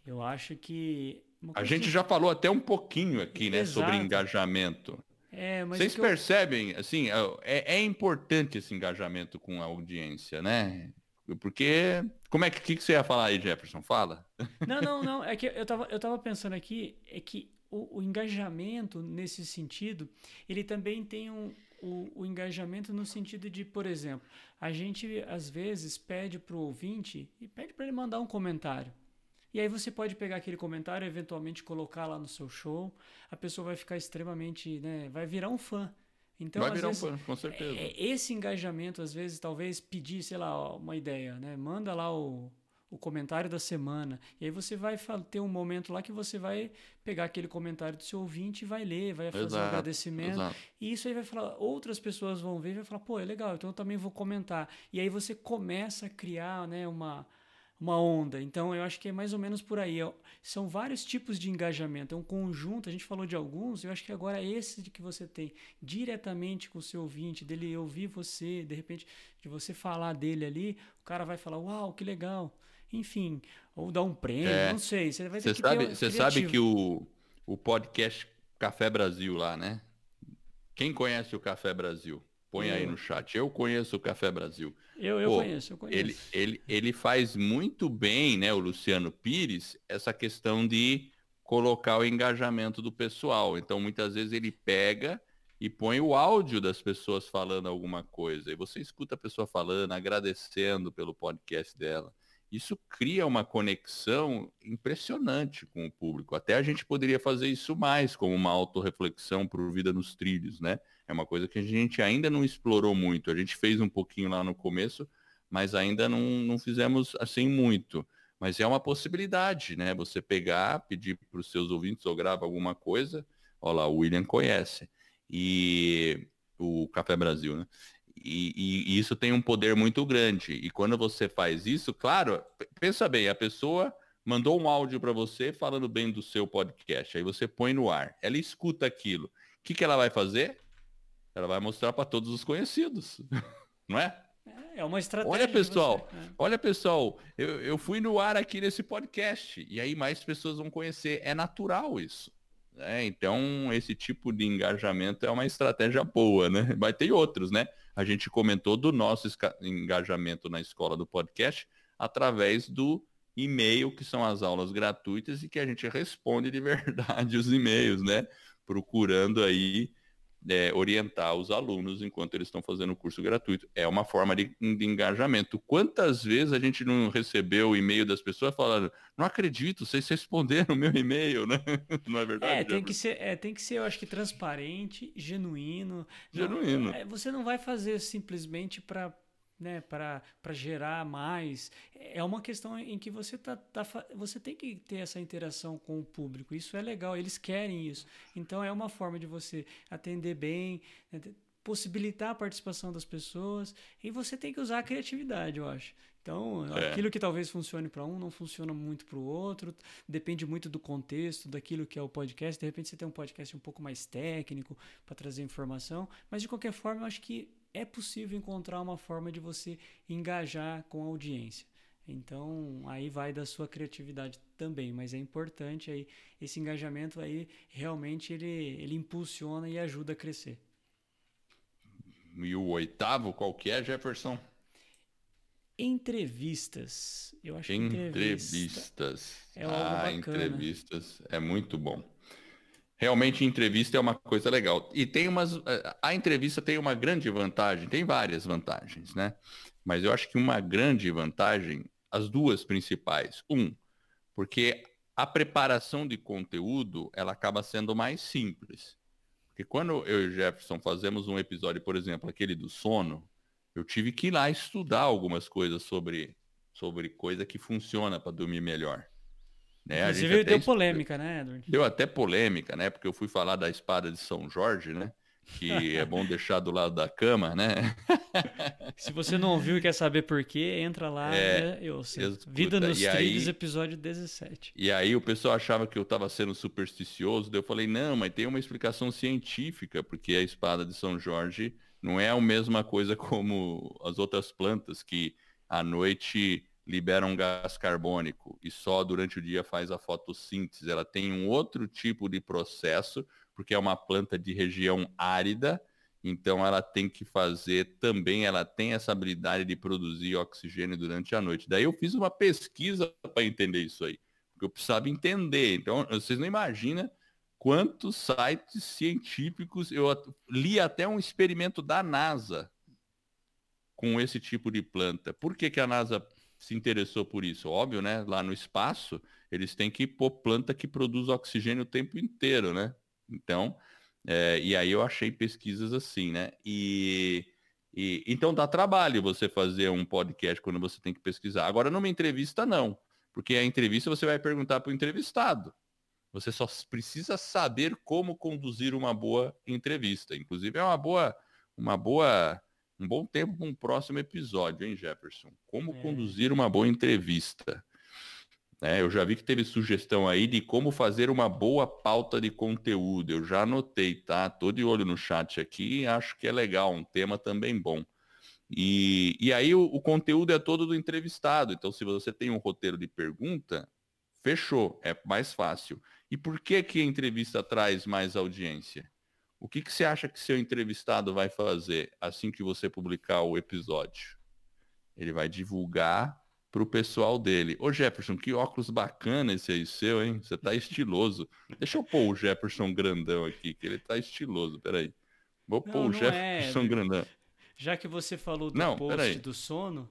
Eu acho que... A gente já falou até um pouquinho aqui, né, sobre engajamento. É, Vocês percebem, eu... assim, é, é, importante esse engajamento com a audiência, né? Porque, como é que, que, que você ia falar aí, Jefferson? Fala. Não, não, não, é que eu tava, eu tava pensando aqui, é que o, o engajamento nesse sentido, ele também tem um, o, o, engajamento no sentido de, por exemplo, a gente às vezes pede para o ouvinte e pede para ele mandar um comentário. E aí você pode pegar aquele comentário e eventualmente colocar lá no seu show. A pessoa vai ficar extremamente, né, vai virar um fã. Então, vai virar vezes, um fã, com certeza. É, esse engajamento, às vezes, talvez pedir, sei lá, uma ideia, né? Manda lá o, o comentário da semana. E aí você vai ter um momento lá que você vai pegar aquele comentário do seu ouvinte e vai ler, vai fazer exato, um agradecimento. Exato. E isso aí vai falar, outras pessoas vão ver e vai falar, pô, é legal, então eu também vou comentar. E aí você começa a criar, né, uma uma onda. Então eu acho que é mais ou menos por aí. São vários tipos de engajamento, é um conjunto. A gente falou de alguns, eu acho que agora é esse de que você tem diretamente com o seu ouvinte, dele ouvir você, de repente, de você falar dele ali, o cara vai falar: Uau, que legal. Enfim, ou dar um prêmio, é, não sei. Você vai ter que sabe, Você sabe que o, o podcast Café Brasil lá, né? Quem conhece o Café Brasil? Põe eu. aí no chat. Eu conheço o Café Brasil. Eu, eu Pô, conheço, eu conheço. Ele, ele, ele faz muito bem, né, o Luciano Pires, essa questão de colocar o engajamento do pessoal. Então, muitas vezes ele pega e põe o áudio das pessoas falando alguma coisa. E você escuta a pessoa falando, agradecendo pelo podcast dela. Isso cria uma conexão impressionante com o público. Até a gente poderia fazer isso mais, como uma autorreflexão o Vida nos Trilhos, né? É uma coisa que a gente ainda não explorou muito. A gente fez um pouquinho lá no começo, mas ainda não, não fizemos assim muito. Mas é uma possibilidade, né? Você pegar, pedir para os seus ouvintes ou grava alguma coisa. Olha lá, o William conhece. E o Café Brasil, né? E, e, e, isso tem um poder muito grande. E quando você faz isso, claro, pensa bem, a pessoa mandou um áudio para você falando bem do seu podcast. Aí você põe no ar. Ela escuta aquilo. O que, que ela vai fazer? Ela vai mostrar para todos os conhecidos, não é? é? É uma estratégia. Olha, pessoal, você, é. olha, pessoal, eu, eu fui no ar aqui nesse podcast e aí mais pessoas vão conhecer. É natural isso. Né? Então, esse tipo de engajamento é uma estratégia boa, né? Vai ter outros, né? A gente comentou do nosso engajamento na escola do podcast através do e-mail, que são as aulas gratuitas e que a gente responde de verdade os e-mails, né? Procurando aí é, orientar os alunos enquanto eles estão fazendo o curso gratuito. É uma forma de, de engajamento. Quantas vezes a gente não recebeu o e-mail das pessoas falando, não acredito, vocês responderam o meu e-mail, né? Não é verdade? É, tem que ser, é, tem que ser, eu acho que transparente, genuíno. Genuíno. Não, é, você não vai fazer simplesmente para né, para gerar mais. É uma questão em que você, tá, tá, você tem que ter essa interação com o público. Isso é legal, eles querem isso. Então é uma forma de você atender bem, né, possibilitar a participação das pessoas e você tem que usar a criatividade, eu acho. Então, é. aquilo que talvez funcione para um não funciona muito para o outro, depende muito do contexto, daquilo que é o podcast. De repente você tem um podcast um pouco mais técnico para trazer informação, mas de qualquer forma, eu acho que é possível encontrar uma forma de você engajar com a audiência. Então, aí vai da sua criatividade também, mas é importante aí esse engajamento aí realmente ele, ele impulsiona e ajuda a crescer. E o oitavo qual que é, Jefferson? Entrevistas. Eu acho entrevistas. que entrevistas. É algo ah, bacana. entrevistas é muito bom. Realmente entrevista é uma coisa legal. E tem umas. Eh, a entrevista tem uma grande vantagem, tem várias vantagens, né? Mas eu acho que uma grande vantagem, as duas principais. Um, porque a preparação de conteúdo ela acaba sendo mais simples. Porque quando eu e o Jefferson fazemos um episódio, por exemplo, aquele do sono, eu tive que ir lá estudar algumas coisas sobre, sobre coisa que funciona para dormir melhor. Né? Inclusive deu polêmica, né, Edward? Deu até polêmica, né? Porque eu fui falar da espada de São Jorge, né? Que é bom deixar do lado da cama, né? Se você não ouviu e quer saber por quê, entra lá. É, né? eu, Vida nos Trilhos, aí, episódio 17. E aí o pessoal achava que eu estava sendo supersticioso, daí eu falei, não, mas tem uma explicação científica, porque a espada de São Jorge não é a mesma coisa como as outras plantas que à noite libera um gás carbônico e só durante o dia faz a fotossíntese. Ela tem um outro tipo de processo, porque é uma planta de região árida, então ela tem que fazer também, ela tem essa habilidade de produzir oxigênio durante a noite. Daí eu fiz uma pesquisa para entender isso aí, porque eu precisava entender. Então, vocês não imaginam quantos sites científicos eu li até um experimento da NASA com esse tipo de planta. Por que, que a NASA se interessou por isso? Óbvio, né? Lá no espaço, eles têm que pôr planta que produz oxigênio o tempo inteiro, né? Então, é, e aí eu achei pesquisas assim, né? E, e então dá trabalho você fazer um podcast quando você tem que pesquisar. Agora, numa entrevista, não. Porque a entrevista você vai perguntar para o entrevistado. Você só precisa saber como conduzir uma boa entrevista. Inclusive, é uma boa, uma boa um bom tempo para um próximo episódio, hein, Jefferson? Como é. conduzir uma boa entrevista. É, eu já vi que teve sugestão aí de como fazer uma boa pauta de conteúdo. Eu já anotei, tá? Tô de olho no chat aqui e acho que é legal, um tema também bom. E, e aí o, o conteúdo é todo do entrevistado. Então, se você tem um roteiro de pergunta, fechou, é mais fácil. E por que, que a entrevista traz mais audiência? O que, que você acha que seu entrevistado vai fazer assim que você publicar o episódio? Ele vai divulgar para o pessoal dele. Ô Jefferson, que óculos bacana esse aí seu, hein? Você tá estiloso. Deixa eu pôr o Jefferson grandão aqui, que ele tá estiloso. Peraí. Vou não, pôr o Jefferson é. grandão. Já que você falou do não, post do sono,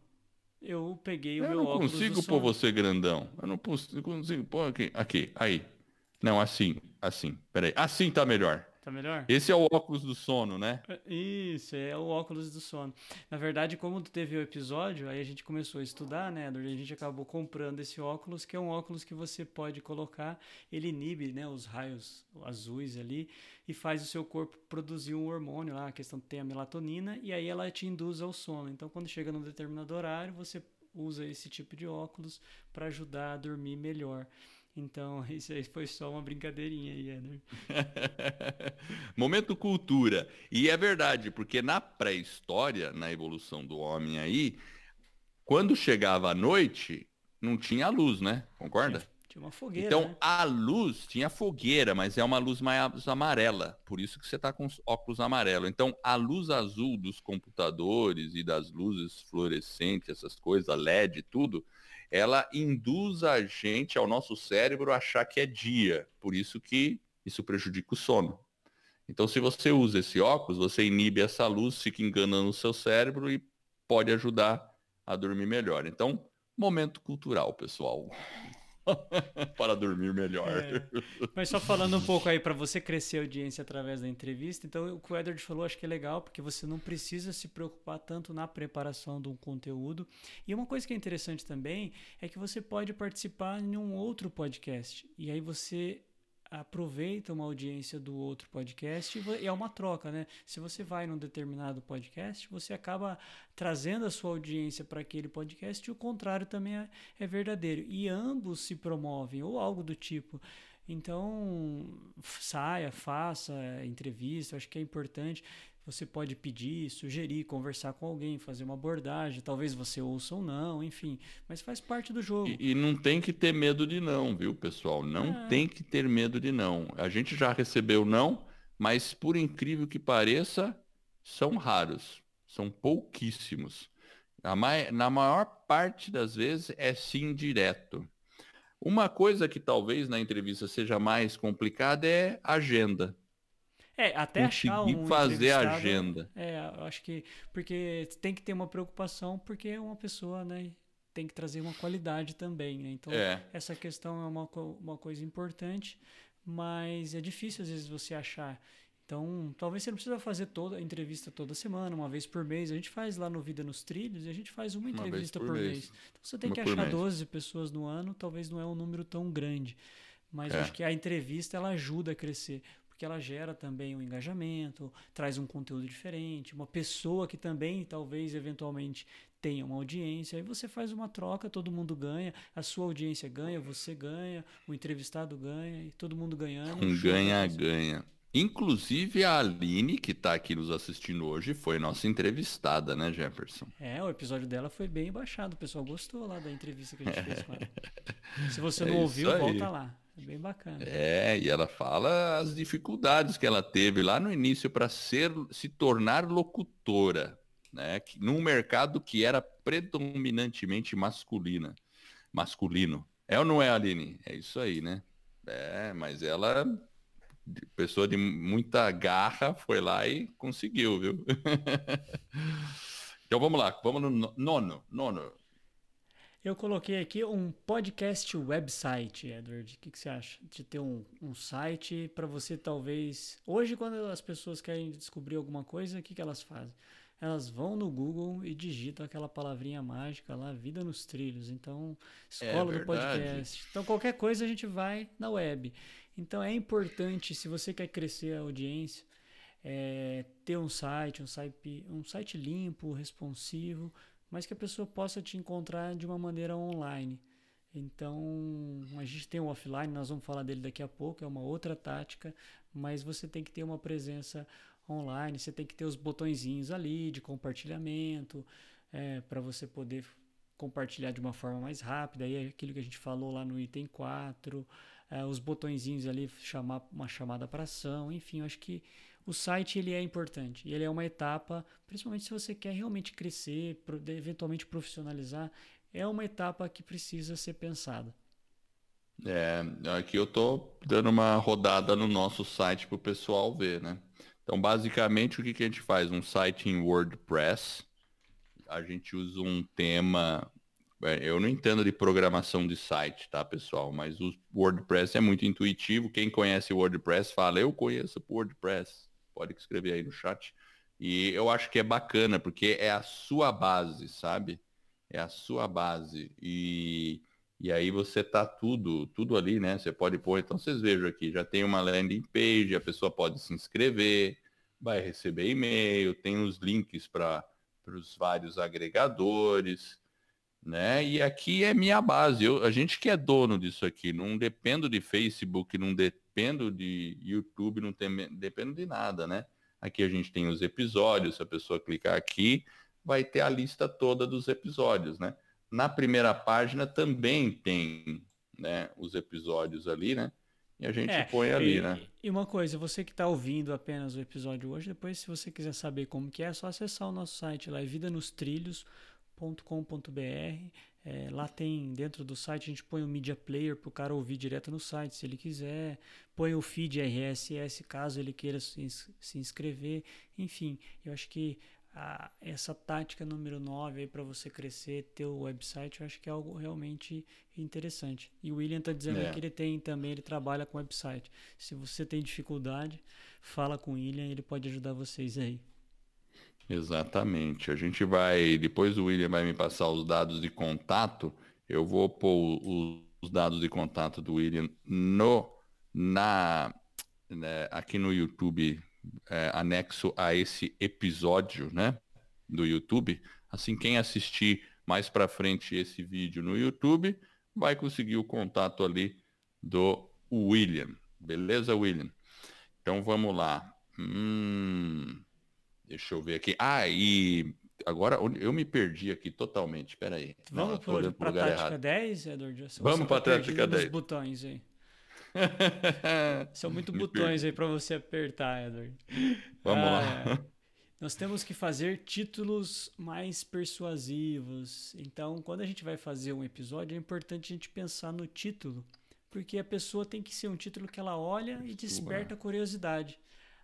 eu peguei o eu meu óculos. Eu não consigo pôr você grandão. Eu não consigo pôr aqui. Aqui, aí. Não, assim, assim. Peraí. Assim tá melhor. Tá melhor? Esse é o óculos do sono, né? Isso, é o óculos do sono. Na verdade, como teve o episódio, aí a gente começou a estudar, né, A gente acabou comprando esse óculos, que é um óculos que você pode colocar, ele inibe, né, os raios azuis ali e faz o seu corpo produzir um hormônio lá, a questão tem a melatonina, e aí ela te induz ao sono. Então, quando chega num determinado horário, você usa esse tipo de óculos para ajudar a dormir melhor. Então, isso aí foi só uma brincadeirinha aí, Eder. Momento cultura. E é verdade, porque na pré-história, na evolução do homem aí, quando chegava a noite, não tinha luz, né? Concorda? Tinha, tinha uma fogueira. Então, né? a luz tinha fogueira, mas é uma luz mais amarela. Por isso que você está com óculos amarelo. Então, a luz azul dos computadores e das luzes fluorescentes, essas coisas, LED, tudo, ela induz a gente, ao nosso cérebro, a achar que é dia. Por isso que isso prejudica o sono. Então, se você usa esse óculos, você inibe essa luz, fica enganando o seu cérebro e pode ajudar a dormir melhor. Então, momento cultural, pessoal. para dormir melhor. É. Mas só falando um pouco aí para você crescer a audiência através da entrevista, então o que o Edward falou acho que é legal, porque você não precisa se preocupar tanto na preparação de um conteúdo. E uma coisa que é interessante também é que você pode participar em um outro podcast. E aí você aproveita uma audiência do outro podcast e é uma troca, né? Se você vai num determinado podcast, você acaba trazendo a sua audiência para aquele podcast e o contrário também é, é verdadeiro. E ambos se promovem, ou algo do tipo. Então, saia, faça entrevista, acho que é importante. Você pode pedir, sugerir, conversar com alguém, fazer uma abordagem. Talvez você ouça ou não, enfim. Mas faz parte do jogo. E, e não tem que ter medo de não, viu, pessoal? Não é. tem que ter medo de não. A gente já recebeu não, mas por incrível que pareça, são raros. São pouquíssimos. Ma na maior parte das vezes é sim direto. Uma coisa que talvez na entrevista seja mais complicada é agenda. É, até achar um fazer a agenda. É, acho que porque tem que ter uma preocupação porque é uma pessoa, né, tem que trazer uma qualidade também, né? Então, é. essa questão é uma, uma coisa importante, mas é difícil às vezes você achar. Então, talvez você não precisa fazer toda a entrevista toda semana, uma vez por mês. A gente faz lá no Vida nos Trilhos e a gente faz uma, uma entrevista por, por mês. mês. Então, você tem uma que achar 12 pessoas no ano, talvez não é um número tão grande. Mas é. acho que a entrevista ela ajuda a crescer porque ela gera também um engajamento, traz um conteúdo diferente, uma pessoa que também talvez eventualmente tenha uma audiência, aí você faz uma troca, todo mundo ganha, a sua audiência ganha, você ganha, o entrevistado ganha, e todo mundo ganhando. Um ganha-ganha. Inclusive a Aline, que está aqui nos assistindo hoje, foi nossa entrevistada, né, Jefferson? É, o episódio dela foi bem baixado. O pessoal gostou lá da entrevista que a gente fez com ela. Se você não é ouviu, volta lá. É bem bacana. É, e ela fala as dificuldades que ela teve lá no início para ser se tornar locutora, né? Num mercado que era predominantemente masculina, masculino. É ou não é, Aline? É isso aí, né? É, mas ela, pessoa de muita garra, foi lá e conseguiu, viu? então vamos lá, vamos no nono, nono. Eu coloquei aqui um podcast website, Edward. O que, que você acha? De ter um, um site para você talvez. Hoje, quando as pessoas querem descobrir alguma coisa, o que, que elas fazem? Elas vão no Google e digitam aquela palavrinha mágica lá, Vida nos Trilhos. Então, escola é do podcast. Então, qualquer coisa a gente vai na web. Então, é importante, se você quer crescer a audiência, é, ter um site, um site, um site limpo, responsivo mas que a pessoa possa te encontrar de uma maneira online. Então, a gente tem o offline, nós vamos falar dele daqui a pouco, é uma outra tática, mas você tem que ter uma presença online, você tem que ter os botõezinhos ali de compartilhamento, é, para você poder compartilhar de uma forma mais rápida, aí é aquilo que a gente falou lá no item 4, é, os botõezinhos ali, chamar uma chamada para ação, enfim, eu acho que o site ele é importante. Ele é uma etapa, principalmente se você quer realmente crescer, eventualmente profissionalizar, é uma etapa que precisa ser pensada. É, aqui eu estou dando uma rodada no nosso site para o pessoal ver, né? Então, basicamente, o que, que a gente faz? Um site em WordPress, a gente usa um tema. É, eu não entendo de programação de site, tá, pessoal? Mas o WordPress é muito intuitivo. Quem conhece o WordPress fala, eu conheço o WordPress pode escrever aí no chat. E eu acho que é bacana, porque é a sua base, sabe? É a sua base. E, e aí você tá tudo, tudo ali, né? Você pode pôr, então vocês vejam aqui, já tem uma landing page, a pessoa pode se inscrever, vai receber e-mail, tem os links para os vários agregadores, né? E aqui é minha base. Eu, a gente que é dono disso aqui, não dependo de Facebook, não dependo de YouTube, não tem, dependo de nada, né? Aqui a gente tem os episódios, se a pessoa clicar aqui, vai ter a lista toda dos episódios, né? Na primeira página também tem né, os episódios ali, né? E a gente é, põe ali, e, né? E uma coisa, você que está ouvindo apenas o episódio hoje, depois se você quiser saber como que é, é só acessar o nosso site lá, é Vida nos Trilhos com.br É, lá tem, dentro do site, a gente põe o Media Player para o cara ouvir direto no site, se ele quiser. Põe o feed RSS, caso ele queira se, se inscrever. Enfim, eu acho que a, essa tática número 9 para você crescer, ter o website, eu acho que é algo realmente interessante. E o William está dizendo é. que ele tem também, ele trabalha com website. Se você tem dificuldade, fala com o William, ele pode ajudar vocês aí. Exatamente. A gente vai, depois o William vai me passar os dados de contato, eu vou pôr os dados de contato do William no na né, aqui no YouTube é, anexo a esse episódio, né, do YouTube. Assim, quem assistir mais para frente esse vídeo no YouTube vai conseguir o contato ali do William. Beleza, William? Então vamos lá. Hum... Deixa eu ver aqui. Ah, e agora eu me perdi aqui totalmente. Espera aí. Vamos para a tática errado. 10, Edward? Vamos para a tática 10. botões aí. São muito botões aí para você apertar, Edward. Vamos ah, lá. É. Nós temos que fazer títulos mais persuasivos. Então, quando a gente vai fazer um episódio, é importante a gente pensar no título, porque a pessoa tem que ser um título que ela olha e desperta curiosidade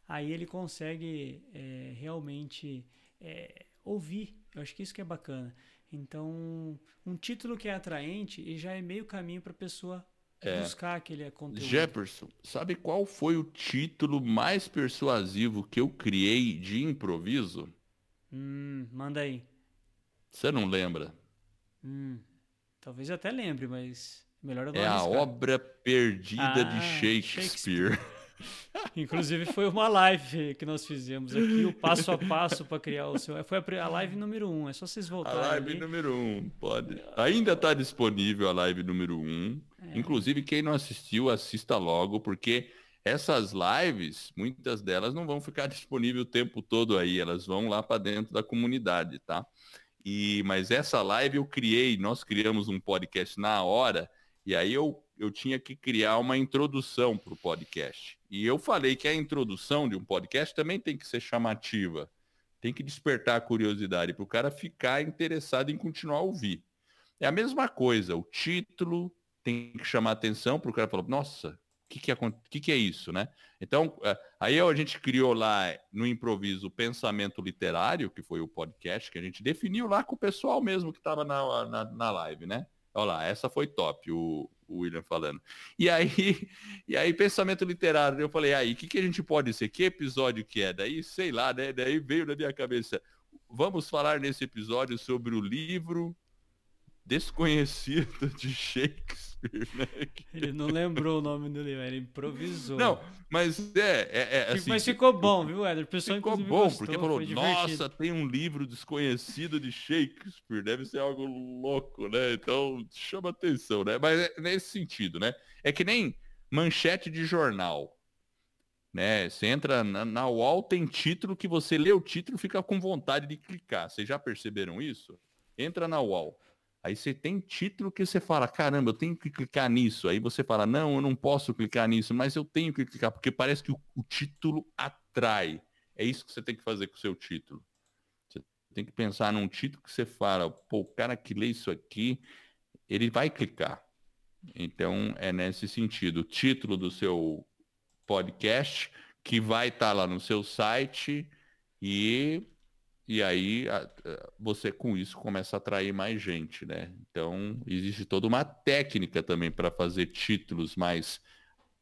aí ele consegue é, realmente é, ouvir. Eu acho que isso que é bacana. Então, um título que é atraente e já é meio caminho para a pessoa é. buscar aquele conteúdo. Jefferson, sabe qual foi o título mais persuasivo que eu criei de improviso? Hum, manda aí. Você não lembra? Hum, talvez eu até lembre, mas melhor eu não É arriscar. a obra perdida ah, de Shakespeare. Shakespeare. Inclusive foi uma live que nós fizemos aqui, o passo a passo para criar o seu. Foi a live número um, é só vocês voltarem. A live ali. número um, pode. Ainda está disponível a live número um. É. Inclusive, quem não assistiu, assista logo, porque essas lives, muitas delas não vão ficar disponíveis o tempo todo aí, elas vão lá para dentro da comunidade, tá? E, mas essa live eu criei, nós criamos um podcast na hora, e aí eu eu tinha que criar uma introdução para o podcast. E eu falei que a introdução de um podcast também tem que ser chamativa. Tem que despertar a curiosidade para o cara ficar interessado em continuar a ouvir. É a mesma coisa, o título tem que chamar atenção para o cara falar, nossa, o que, que, é, que, que é isso, né? Então, é, aí a gente criou lá no improviso o Pensamento Literário, que foi o podcast que a gente definiu lá com o pessoal mesmo que estava na, na, na live, né? Olha lá, essa foi top, o, o William falando. E aí, e aí, pensamento literário, eu falei, aí, o que, que a gente pode ser? Que episódio que é? Daí, sei lá, né? Daí veio na minha cabeça, vamos falar nesse episódio sobre o livro desconhecido de Shakespeare, né? Ele não lembrou o nome do livro, ele improvisou. Não, mas é, é, é assim, Mas ficou bom, viu, Éder? ficou bom, gostou, porque falou, nossa, tem um livro desconhecido de Shakespeare, deve ser algo louco, né? Então, chama atenção, né? Mas é nesse sentido, né? É que nem manchete de jornal. Né? Você entra na, na UOL, tem título que você lê o título fica com vontade de clicar. Vocês já perceberam isso? Entra na UOL. Aí você tem título que você fala, caramba, eu tenho que clicar nisso. Aí você fala, não, eu não posso clicar nisso, mas eu tenho que clicar, porque parece que o, o título atrai. É isso que você tem que fazer com o seu título. Você tem que pensar num título que você fala, pô, o cara que lê isso aqui, ele vai clicar. Então, é nesse sentido. O título do seu podcast, que vai estar tá lá no seu site e e aí você com isso começa a atrair mais gente, né? Então existe toda uma técnica também para fazer títulos mais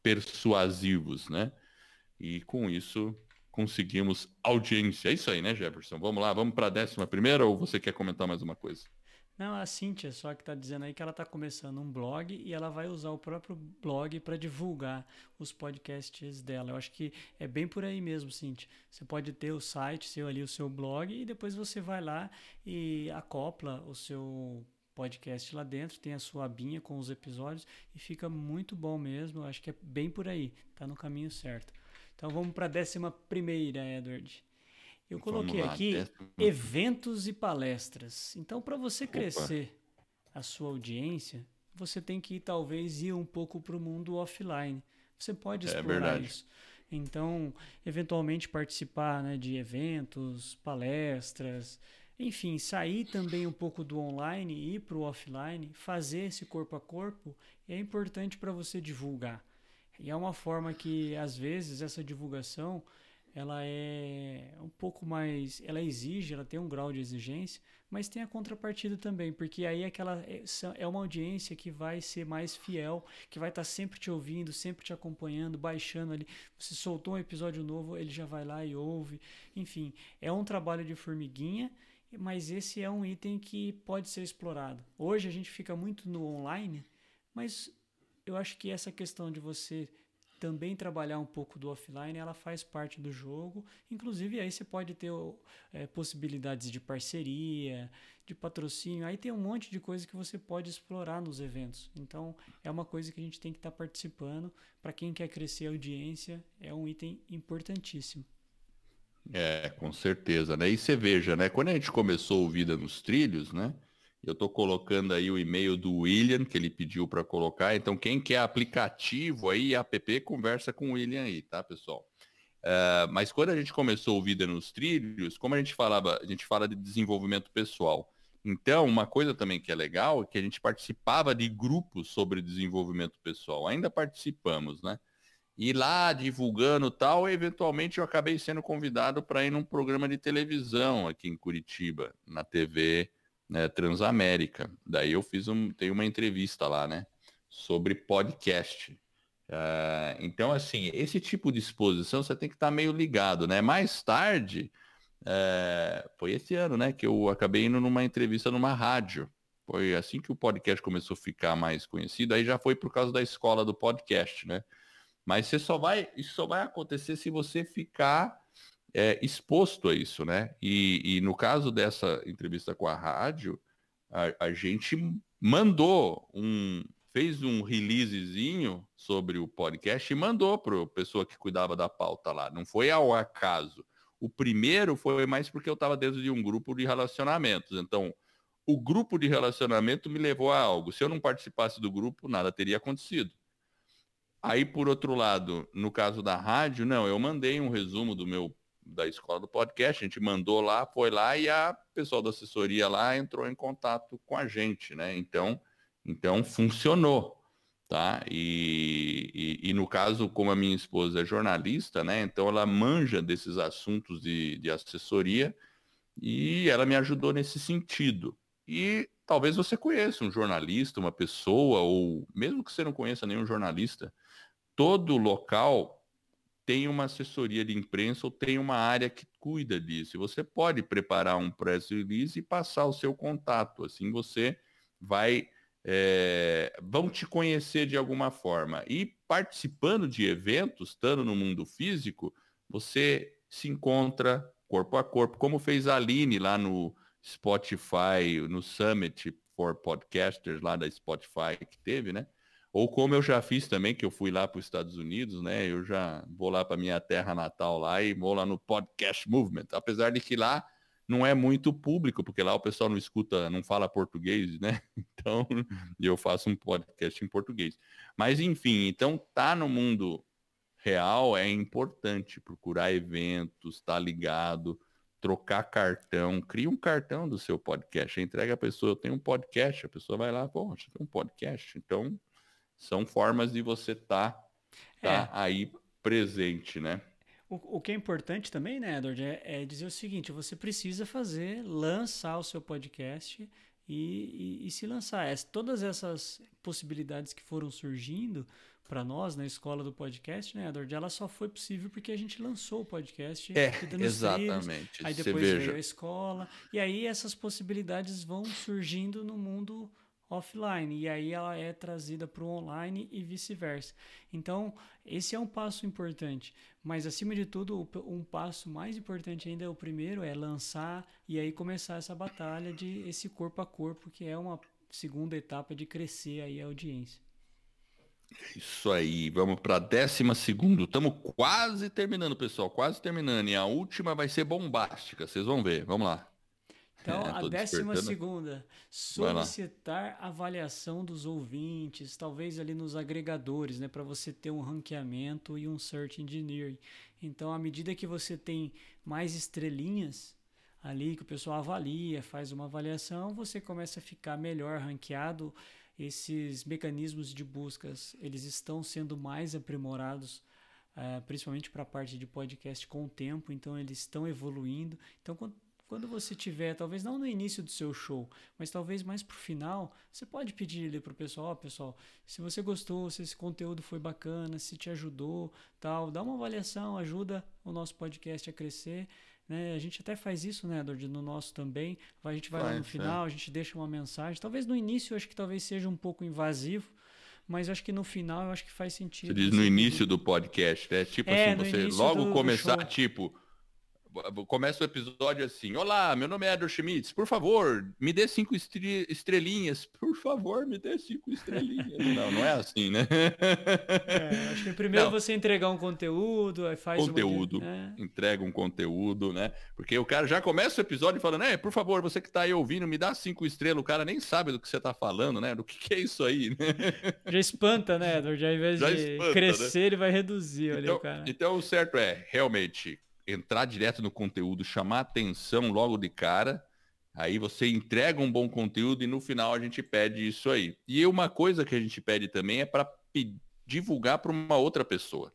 persuasivos, né? E com isso conseguimos audiência. É isso aí, né, Jefferson? Vamos lá, vamos para a décima primeira ou você quer comentar mais uma coisa? Não, a Cíntia só que está dizendo aí que ela está começando um blog e ela vai usar o próprio blog para divulgar os podcasts dela. Eu acho que é bem por aí mesmo, Cíntia. Você pode ter o site seu ali, o seu blog, e depois você vai lá e acopla o seu podcast lá dentro, tem a sua abinha com os episódios e fica muito bom mesmo. Eu acho que é bem por aí, tá no caminho certo. Então vamos para a décima primeira, Edward. Eu coloquei lá, aqui eventos e palestras. Então, para você crescer Opa. a sua audiência, você tem que talvez ir um pouco para o mundo offline. Você pode é explorar é isso. Então, eventualmente participar né, de eventos, palestras, enfim, sair também um pouco do online e ir para o offline, fazer esse corpo a corpo é importante para você divulgar. E é uma forma que, às vezes, essa divulgação ela é um pouco mais. Ela exige, ela tem um grau de exigência, mas tem a contrapartida também, porque aí aquela é, é uma audiência que vai ser mais fiel, que vai estar tá sempre te ouvindo, sempre te acompanhando, baixando ali. Você soltou um episódio novo, ele já vai lá e ouve. Enfim, é um trabalho de formiguinha mas esse é um item que pode ser explorado. Hoje a gente fica muito no online, mas eu acho que essa questão de você também trabalhar um pouco do offline, ela faz parte do jogo. Inclusive, aí você pode ter é, possibilidades de parceria, de patrocínio. Aí tem um monte de coisa que você pode explorar nos eventos. Então, é uma coisa que a gente tem que estar tá participando. Para quem quer crescer a audiência, é um item importantíssimo. É, com certeza, né? E você veja, né? Quando a gente começou o Vida nos Trilhos, né? Eu estou colocando aí o e-mail do William, que ele pediu para colocar. Então, quem quer aplicativo aí, app, conversa com o William aí, tá, pessoal? Uh, mas quando a gente começou o Vida nos Trilhos, como a gente falava, a gente fala de desenvolvimento pessoal. Então, uma coisa também que é legal é que a gente participava de grupos sobre desenvolvimento pessoal. Ainda participamos, né? E lá divulgando tal, eventualmente eu acabei sendo convidado para ir num programa de televisão aqui em Curitiba, na TV né, Transamérica. Daí eu fiz um, tem uma entrevista lá, né, sobre podcast. Uh, então, assim, esse tipo de exposição você tem que estar tá meio ligado, né? Mais tarde, uh, foi esse ano, né, que eu acabei indo numa entrevista numa rádio. Foi assim que o podcast começou a ficar mais conhecido. Aí já foi por causa da escola do podcast, né? Mas você só vai, isso só vai acontecer se você ficar é, exposto a isso, né? E, e, no caso dessa entrevista com a rádio, a, a gente mandou um, fez um releasezinho sobre o podcast e mandou para a pessoa que cuidava da pauta lá. Não foi ao acaso. O primeiro foi mais porque eu estava dentro de um grupo de relacionamentos. Então, o grupo de relacionamento me levou a algo. Se eu não participasse do grupo, nada teria acontecido. Aí, por outro lado, no caso da rádio, não, eu mandei um resumo do meu da escola do podcast, a gente mandou lá, foi lá e a pessoal da assessoria lá entrou em contato com a gente, né? Então, então funcionou, tá? E, e, e, no caso, como a minha esposa é jornalista, né? Então ela manja desses assuntos de, de assessoria e ela me ajudou nesse sentido. E talvez você conheça um jornalista, uma pessoa, ou mesmo que você não conheça nenhum jornalista, todo local tem uma assessoria de imprensa ou tem uma área que cuida disso. Você pode preparar um press release e passar o seu contato. Assim você vai. É, vão te conhecer de alguma forma. E participando de eventos, estando no mundo físico, você se encontra corpo a corpo, como fez a Aline lá no Spotify, no Summit for Podcasters lá da Spotify que teve, né? Ou como eu já fiz também, que eu fui lá para os Estados Unidos, né? Eu já vou lá para minha terra natal lá e vou lá no Podcast Movement. Apesar de que lá não é muito público, porque lá o pessoal não escuta, não fala português, né? Então, eu faço um podcast em português. Mas enfim, então tá no mundo real é importante procurar eventos, tá ligado, trocar cartão, cria um cartão do seu podcast, entrega a pessoa, eu tenho um podcast, a pessoa vai lá, poxa, tem um podcast, então são formas de você estar tá, tá é. aí presente, né? O, o, que é importante também, né, Edward, é, é, dizer o seguinte: você precisa fazer, lançar o seu podcast e, e, e se lançar. Es, todas essas possibilidades que foram surgindo para nós na escola do podcast, né, Edward, ela só foi possível porque a gente lançou o podcast. É, exatamente. aí depois veio a escola. E aí essas possibilidades vão surgindo no mundo offline e aí ela é trazida para o online e vice-versa. Então, esse é um passo importante, mas acima de tudo, um passo mais importante ainda é o primeiro é lançar e aí começar essa batalha de esse corpo a corpo, que é uma segunda etapa de crescer aí a audiência. Isso aí, vamos para a décima segunda. Estamos quase terminando, pessoal, quase terminando. E a última vai ser bombástica, vocês vão ver. Vamos lá. Então, é, a décima segunda, solicitar avaliação dos ouvintes, talvez ali nos agregadores, né, para você ter um ranqueamento e um search engineering. Então, à medida que você tem mais estrelinhas, ali que o pessoal avalia, faz uma avaliação, você começa a ficar melhor ranqueado. Esses mecanismos de buscas, eles estão sendo mais aprimorados, uh, principalmente para a parte de podcast com o tempo, então eles estão evoluindo. Então, quando, quando você tiver, talvez não no início do seu show, mas talvez mais para o final, você pode pedir ali para o pessoal, oh, pessoal, se você gostou, se esse conteúdo foi bacana, se te ajudou, tal, dá uma avaliação, ajuda o nosso podcast a crescer. Né? A gente até faz isso, né, Edward, no nosso também. A gente vai, vai lá no final, é. a gente deixa uma mensagem. Talvez no início eu acho que talvez seja um pouco invasivo, mas acho que no final eu acho que faz sentido. Você diz no início do podcast, né? Tipo é, assim, você logo do, começar, do tipo, começa o episódio assim: Olá, meu nome é Edward Schmitz. Por favor, me dê cinco estrelinhas. Por favor, me dê cinco estrelinhas. não, não é assim, né? É, acho que primeiro não. você entregar um conteúdo, aí faz conteúdo, uma... é. entrega um conteúdo, né? Porque o cara já começa o episódio falando, né? Por favor, você que está aí ouvindo, me dá cinco estrelas. O cara nem sabe do que você está falando, né? Do que, que, é isso aí, né? Já espanta, né, Edward? Já, ao invés já de espanta, crescer, né? ele vai reduzir. Então, cara. então, o certo é, realmente, entrar direto no conteúdo, chamar atenção logo de cara. Aí você entrega um bom conteúdo e no final a gente pede isso aí. E uma coisa que a gente pede também é para divulgar para uma outra pessoa.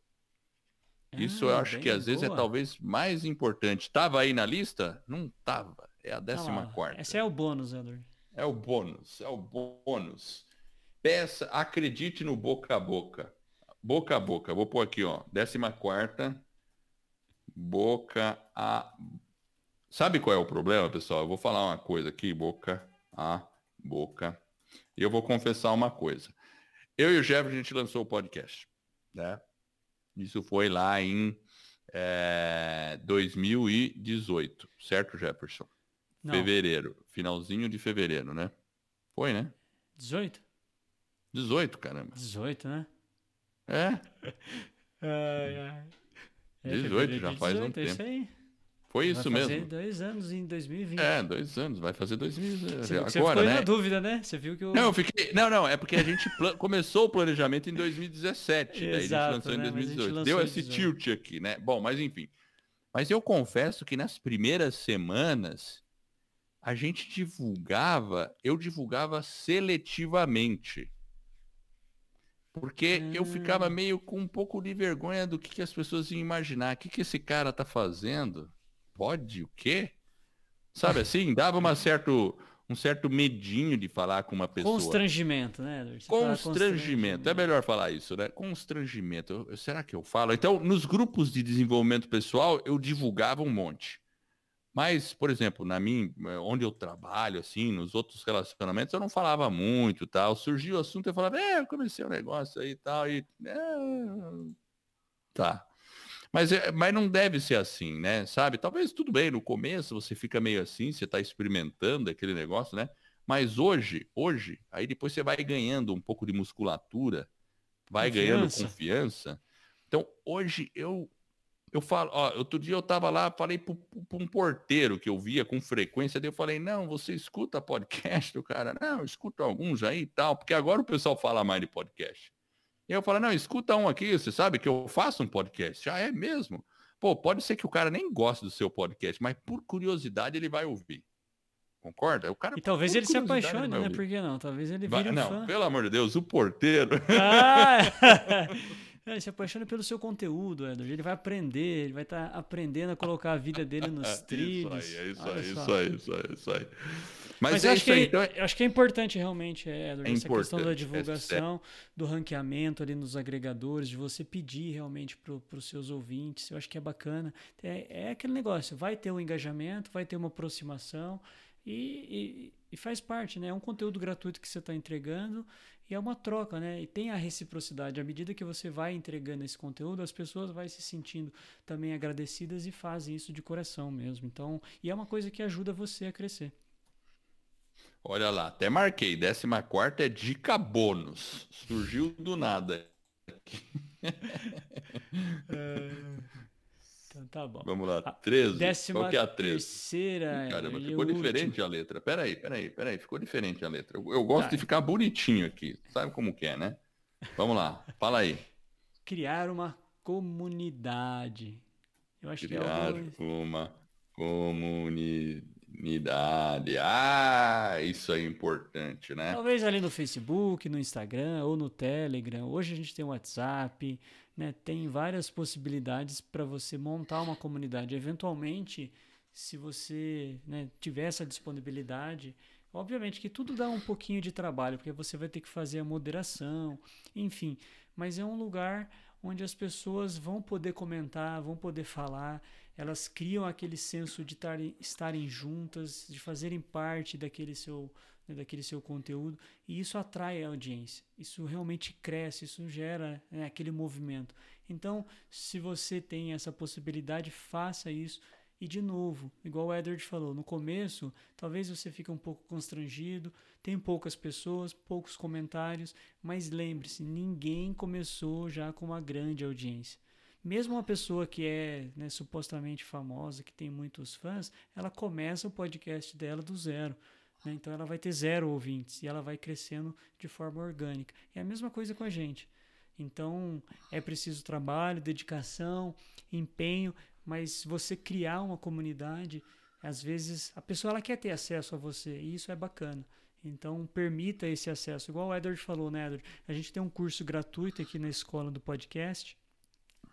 Isso ah, eu acho que às boa. vezes é talvez mais importante. Tava aí na lista? Não tava. É a décima ah, quarta. Esse é o bônus, Edward. É o bônus, é o bônus. Peça, acredite no boca a boca. Boca a boca. Vou pôr aqui, ó. Décima quarta boca a. Sabe qual é o problema, pessoal? Eu vou falar uma coisa aqui, boca a boca. E eu vou confessar uma coisa. Eu e o Jefferson, a gente lançou o podcast, né? Isso foi lá em é, 2018, certo, Jefferson? Não. Fevereiro, finalzinho de fevereiro, né? Foi, né? 18? 18, caramba. 18, né? É. ai, ai. É, 18, já faz 18, um tempo. Isso aí. Foi isso vai mesmo. fazer dois anos em 2020. É, dois anos, vai fazer 2020. Você, agora, você ficou né? na dúvida, né? Você viu que eu... Não, eu fiquei... Não, não, é porque a gente começou o planejamento em 2017, Exato, daí a gente lançou né? em 2018. Lançou Deu esse 18. tilt aqui, né? Bom, mas enfim. Mas eu confesso que nas primeiras semanas a gente divulgava, eu divulgava seletivamente. Porque eu ficava hum. meio com um pouco de vergonha do que, que as pessoas iam imaginar. O que, que esse cara tá fazendo? Pode o quê? Sabe assim? Dava uma certo, um certo medinho de falar com uma pessoa. Constrangimento, né? Constrangimento. constrangimento. É melhor falar isso, né? Constrangimento. Eu, será que eu falo? Então, nos grupos de desenvolvimento pessoal, eu divulgava um monte. Mas, por exemplo, na minha, onde eu trabalho, assim, nos outros relacionamentos, eu não falava muito, tal. Surgiu o assunto, eu falava, é, eu comecei um negócio aí e tal, e... É, tá. Mas, é, mas não deve ser assim, né? Sabe? Talvez tudo bem, no começo você fica meio assim, você está experimentando aquele negócio, né? Mas hoje, hoje, aí depois você vai ganhando um pouco de musculatura, vai confiança. ganhando confiança. Então, hoje eu eu falo, ó, outro dia eu tava lá, falei para um porteiro que eu via com frequência, daí eu falei, não, você escuta podcast? O cara, não, escuta alguns aí e tal, porque agora o pessoal fala mais de podcast. E eu falo, não, escuta um aqui, você sabe que eu faço um podcast. Ah, é mesmo? Pô, pode ser que o cara nem goste do seu podcast, mas por curiosidade ele vai ouvir. Concorda? O cara, e talvez ele se apaixone, né? Por que não? Talvez ele vire vai, um não, fã. Pelo amor de Deus, o porteiro. Ah! É, ele se apaixona pelo seu conteúdo, Edward. Ele vai aprender, ele vai estar tá aprendendo a colocar a vida dele nos trilhos. Isso aí, é isso aí, isso aí, isso aí, isso aí. Mas, Mas é eu, acho que, aí, então... eu acho que é importante realmente, Edward, é essa questão da é divulgação, é do ranqueamento ali nos agregadores, de você pedir realmente para os seus ouvintes. Eu acho que é bacana. É, é aquele negócio, vai ter um engajamento, vai ter uma aproximação e, e, e faz parte, né? É um conteúdo gratuito que você está entregando e é uma troca, né? E tem a reciprocidade. À medida que você vai entregando esse conteúdo, as pessoas vão se sentindo também agradecidas e fazem isso de coração mesmo. Então, e é uma coisa que ajuda você a crescer. Olha lá, até marquei. 14 quarta é dica bônus. Surgiu do nada. é... Então tá bom. Vamos lá, 13. Décima Qual que é a 13? terceira. Caramba, ficou diferente último. a letra. Peraí, peraí, peraí. Ficou diferente a letra. Eu, eu gosto tá. de ficar bonitinho aqui. Sabe como que é, né? Vamos lá, fala aí. Criar uma comunidade. Eu acho Criar que é algo... uma Comunidade. Ah, isso é importante, né? Talvez ali no Facebook, no Instagram ou no Telegram. Hoje a gente tem o WhatsApp, né? Tem várias possibilidades para você montar uma comunidade. Eventualmente, se você né, tiver essa disponibilidade, obviamente que tudo dá um pouquinho de trabalho, porque você vai ter que fazer a moderação, enfim. Mas é um lugar onde as pessoas vão poder comentar, vão poder falar, elas criam aquele senso de tarem, estarem juntas, de fazerem parte daquele seu, né, daquele seu conteúdo, e isso atrai a audiência, isso realmente cresce, isso gera né, aquele movimento. Então, se você tem essa possibilidade, faça isso. E de novo, igual o Edward falou, no começo, talvez você fique um pouco constrangido, tem poucas pessoas, poucos comentários, mas lembre-se, ninguém começou já com uma grande audiência. Mesmo uma pessoa que é né, supostamente famosa, que tem muitos fãs, ela começa o podcast dela do zero. Né? Então ela vai ter zero ouvintes e ela vai crescendo de forma orgânica. É a mesma coisa com a gente. Então é preciso trabalho, dedicação, empenho, mas você criar uma comunidade, às vezes a pessoa ela quer ter acesso a você e isso é bacana. Então permita esse acesso. Igual o Edward falou, né, Edward? A gente tem um curso gratuito aqui na escola do podcast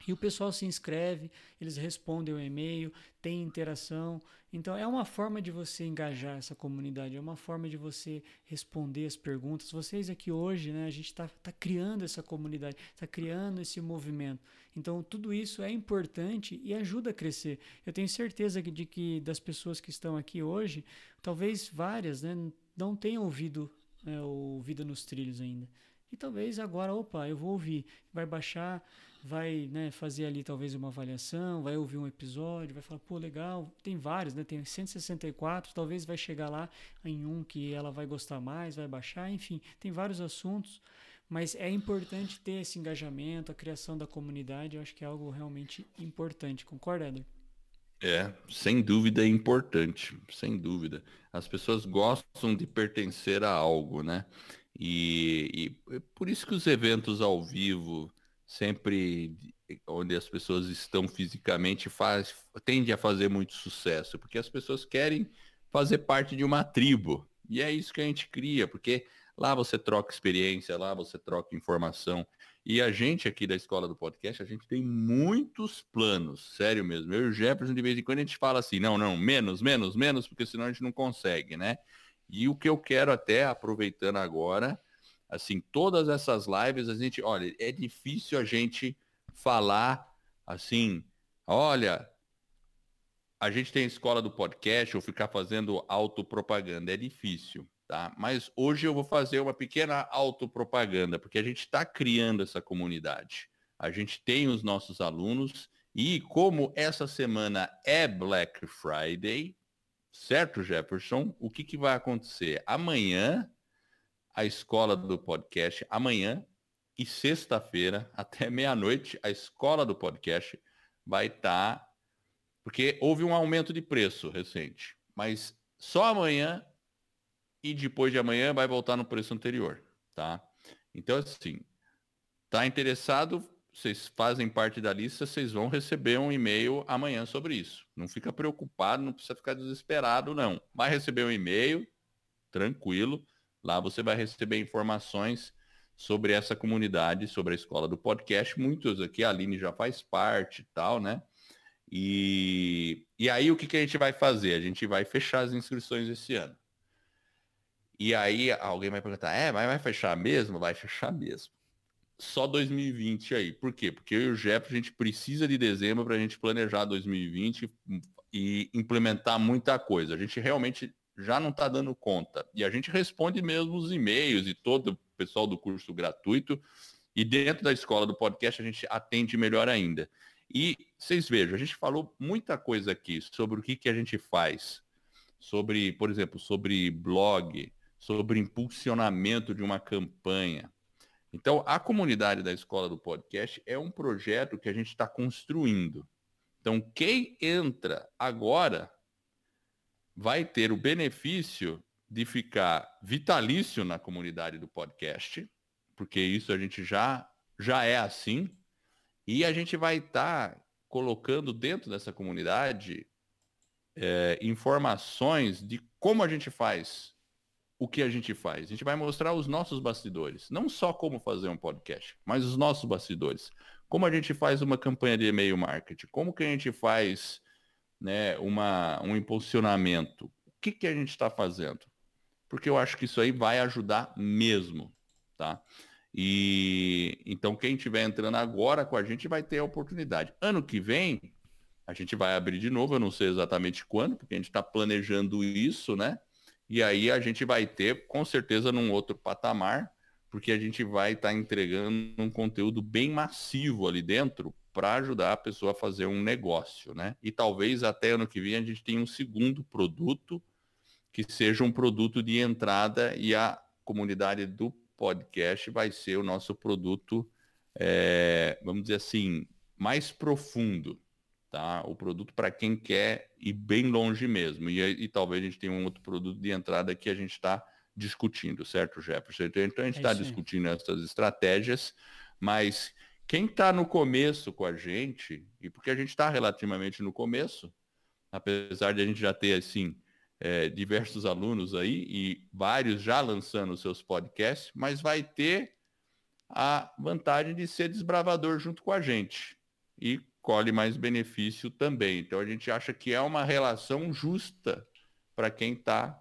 e o pessoal se inscreve, eles respondem o e-mail, tem interação. Então é uma forma de você engajar essa comunidade, é uma forma de você responder as perguntas. Vocês aqui hoje, né, a gente está tá criando essa comunidade, está criando esse movimento. Então tudo isso é importante e ajuda a crescer. Eu tenho certeza de que das pessoas que estão aqui hoje, talvez várias né, não tenham ouvido né, o Vida nos Trilhos ainda. E talvez agora, opa, eu vou ouvir, vai baixar vai né, fazer ali talvez uma avaliação, vai ouvir um episódio, vai falar, pô, legal, tem vários, né? Tem 164, talvez vai chegar lá em um que ela vai gostar mais, vai baixar, enfim, tem vários assuntos, mas é importante ter esse engajamento, a criação da comunidade, eu acho que é algo realmente importante, concorda, Eder? É, sem dúvida é importante, sem dúvida. As pessoas gostam de pertencer a algo, né? E, e por isso que os eventos ao vivo, sempre onde as pessoas estão fisicamente faz, tende a fazer muito sucesso, porque as pessoas querem fazer parte de uma tribo. E é isso que a gente cria, porque lá você troca experiência, lá você troca informação. E a gente aqui da escola do podcast, a gente tem muitos planos, sério mesmo. Eu e o Jefferson, de vez em quando, a gente fala assim, não, não, menos, menos, menos, porque senão a gente não consegue, né? E o que eu quero até, aproveitando agora, assim, todas essas lives, a gente, olha, é difícil a gente falar assim, olha, a gente tem escola do podcast ou ficar fazendo autopropaganda, é difícil, tá? Mas hoje eu vou fazer uma pequena autopropaganda, porque a gente está criando essa comunidade. A gente tem os nossos alunos e como essa semana é Black Friday, certo, Jefferson? O que, que vai acontecer? Amanhã a escola do podcast amanhã e sexta-feira, até meia-noite, a escola do podcast vai estar. Tá... Porque houve um aumento de preço recente, mas só amanhã e depois de amanhã vai voltar no preço anterior, tá? Então, assim, tá interessado, vocês fazem parte da lista, vocês vão receber um e-mail amanhã sobre isso. Não fica preocupado, não precisa ficar desesperado, não. Vai receber um e-mail, tranquilo. Lá você vai receber informações sobre essa comunidade, sobre a escola do podcast. Muitos aqui, a Aline já faz parte e tal, né? E, e aí o que, que a gente vai fazer? A gente vai fechar as inscrições esse ano. E aí alguém vai perguntar, é, mas vai fechar mesmo? Vai fechar mesmo. Só 2020 aí. Por quê? Porque eu e o Jeff, a gente precisa de dezembro para a gente planejar 2020 e implementar muita coisa. A gente realmente já não está dando conta. E a gente responde mesmo os e-mails e todo o pessoal do curso gratuito. E dentro da escola do podcast a gente atende melhor ainda. E vocês vejam, a gente falou muita coisa aqui sobre o que, que a gente faz. Sobre, por exemplo, sobre blog, sobre impulsionamento de uma campanha. Então, a comunidade da escola do podcast é um projeto que a gente está construindo. Então, quem entra agora vai ter o benefício de ficar vitalício na comunidade do podcast, porque isso a gente já, já é assim, e a gente vai estar tá colocando dentro dessa comunidade é, informações de como a gente faz o que a gente faz. A gente vai mostrar os nossos bastidores. Não só como fazer um podcast, mas os nossos bastidores. Como a gente faz uma campanha de e-mail marketing. Como que a gente faz né, uma, um impulsionamento. O que, que a gente está fazendo? Porque eu acho que isso aí vai ajudar mesmo. Tá? E então quem estiver entrando agora com a gente vai ter a oportunidade. Ano que vem, a gente vai abrir de novo, eu não sei exatamente quando, porque a gente está planejando isso, né? E aí a gente vai ter, com certeza, num outro patamar, porque a gente vai estar tá entregando um conteúdo bem massivo ali dentro para ajudar a pessoa a fazer um negócio, né? E talvez até ano que vem a gente tenha um segundo produto que seja um produto de entrada e a comunidade do podcast vai ser o nosso produto, é, vamos dizer assim, mais profundo, tá? O produto para quem quer ir bem longe mesmo. E, e, talvez a gente tenha um outro produto de entrada que a gente está discutindo, certo, Jefferson? Então a gente está é discutindo essas estratégias, mas quem está no começo com a gente, e porque a gente está relativamente no começo, apesar de a gente já ter assim é, diversos alunos aí e vários já lançando seus podcasts, mas vai ter a vantagem de ser desbravador junto com a gente. E colhe mais benefício também. Então a gente acha que é uma relação justa para quem está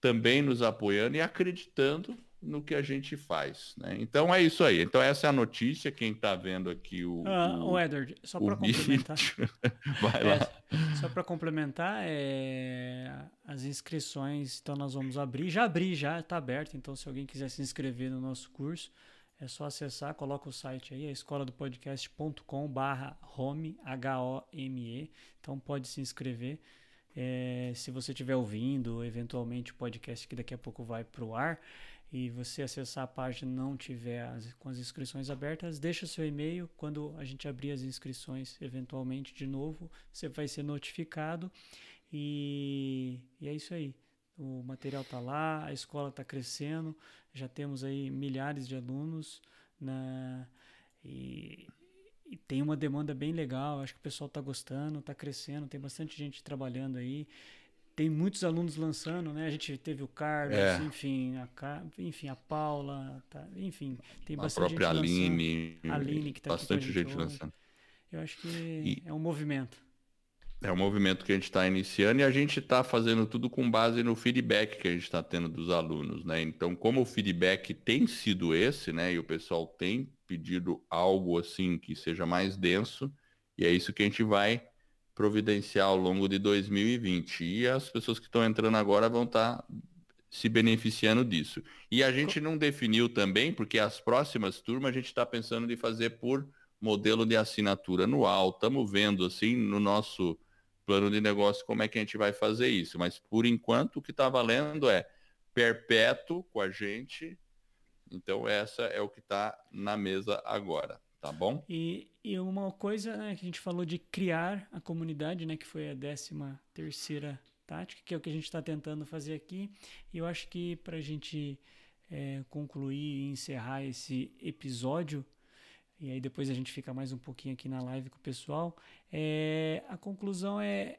também nos apoiando e acreditando no que a gente faz. Né? Então é isso aí. Então essa é a notícia. Quem está vendo aqui o. Ah, o, o Edward, só para complementar. Vai lá. É, só para complementar, é, as inscrições, então nós vamos abrir. Já abri, já está aberto. Então se alguém quiser se inscrever no nosso curso, é só acessar, coloca o site aí, a escola do podcast.com barra home, H-O-M-E. Então pode se inscrever. É, se você estiver ouvindo, eventualmente o podcast que daqui a pouco vai para o ar, e você acessar a página não tiver as, com as inscrições abertas, deixa seu e-mail. Quando a gente abrir as inscrições, eventualmente de novo, você vai ser notificado. E, e é isso aí. O material está lá, a escola está crescendo. Já temos aí milhares de alunos na, e, e tem uma demanda bem legal. Acho que o pessoal está gostando, está crescendo, tem bastante gente trabalhando aí. Tem muitos alunos lançando, né? A gente teve o Carlos, é. enfim, a, enfim, a Paula, tá, enfim, tem bastante a própria gente Aline, lançando. A Aline que está bastante gente lançando. Eu acho que e... é um movimento. É um movimento que a gente está iniciando e a gente está fazendo tudo com base no feedback que a gente está tendo dos alunos, né? Então, como o feedback tem sido esse, né? E o pessoal tem pedido algo assim que seja mais denso, e é isso que a gente vai providenciar ao longo de 2020. E as pessoas que estão entrando agora vão estar tá se beneficiando disso. E a gente não definiu também, porque as próximas turmas a gente está pensando de fazer por modelo de assinatura anual. Estamos vendo assim no nosso plano de negócio como é que a gente vai fazer isso. Mas por enquanto o que está valendo é perpétuo com a gente. Então essa é o que está na mesa agora, tá bom? E, e uma coisa né, que a gente falou de criar a comunidade, né, que foi a décima terceira tática, que é o que a gente está tentando fazer aqui. E eu acho que para a gente é, concluir e encerrar esse episódio, e aí depois a gente fica mais um pouquinho aqui na live com o pessoal. É, a conclusão é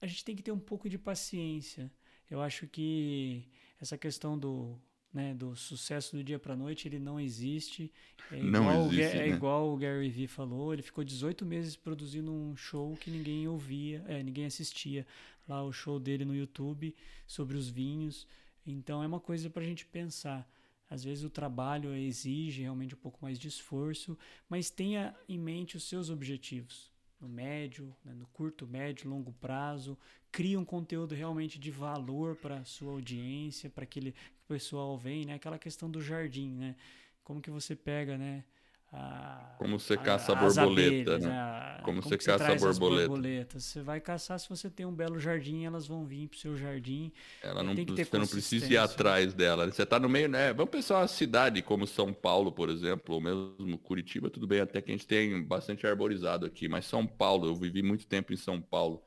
a gente tem que ter um pouco de paciência. Eu acho que essa questão do, né, do sucesso do dia para noite ele não existe. É não igual, existe, é né? igual o Gary Vee falou. Ele ficou 18 meses produzindo um show que ninguém ouvia, é, ninguém assistia. Lá o show dele no YouTube sobre os vinhos. Então é uma coisa para a gente pensar. Às vezes o trabalho exige realmente um pouco mais de esforço, mas tenha em mente os seus objetivos no médio, né, no curto, médio, longo prazo. Crie um conteúdo realmente de valor para a sua audiência, para aquele pessoal vem, né? Aquela questão do jardim, né? Como que você pega, né? A, como você caça a, borboleta, abelhas, né? A, como, como você caça a borboleta. borboletas. Você vai caçar se você tem um belo jardim, elas vão vir pro seu jardim. Ela não, você não precisa ir atrás dela. Você está no meio, né? Vamos pensar uma cidade como São Paulo, por exemplo, ou mesmo Curitiba, tudo bem, até que a gente tem bastante arborizado aqui, mas São Paulo, eu vivi muito tempo em São Paulo.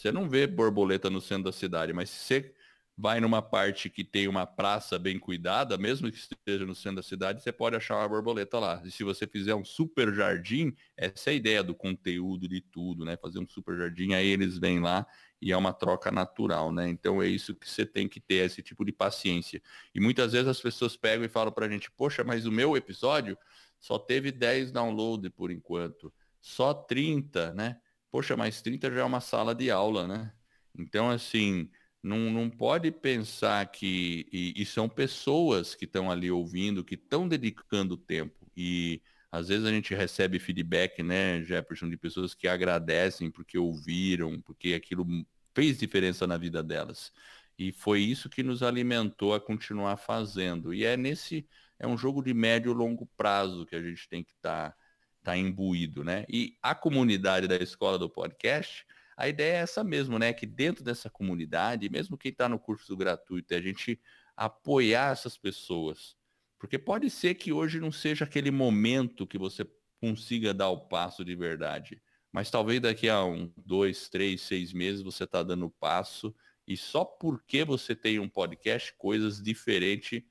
Você não vê borboleta no centro da cidade, mas se você vai numa parte que tem uma praça bem cuidada, mesmo que esteja no centro da cidade, você pode achar uma borboleta lá. E se você fizer um super jardim, essa é a ideia do conteúdo de tudo, né? Fazer um super jardim, aí eles vêm lá e é uma troca natural, né? Então é isso que você tem que ter, esse tipo de paciência. E muitas vezes as pessoas pegam e falam pra gente, poxa, mas o meu episódio só teve 10 downloads por enquanto, só 30, né? Poxa, mas 30 já é uma sala de aula, né? Então, assim, não, não pode pensar que. E, e são pessoas que estão ali ouvindo, que estão dedicando tempo. E às vezes a gente recebe feedback, né, Jefferson, de pessoas que agradecem porque ouviram, porque aquilo fez diferença na vida delas. E foi isso que nos alimentou a continuar fazendo. E é nesse. É um jogo de médio e longo prazo que a gente tem que estar tá, tá imbuído, né? E a comunidade da escola do podcast a ideia é essa mesmo, né? Que dentro dessa comunidade, mesmo quem está no curso gratuito, é a gente apoiar essas pessoas. Porque pode ser que hoje não seja aquele momento que você consiga dar o passo de verdade. Mas talvez daqui a um, dois, três, seis meses você está dando o passo e só porque você tem um podcast, coisas diferentes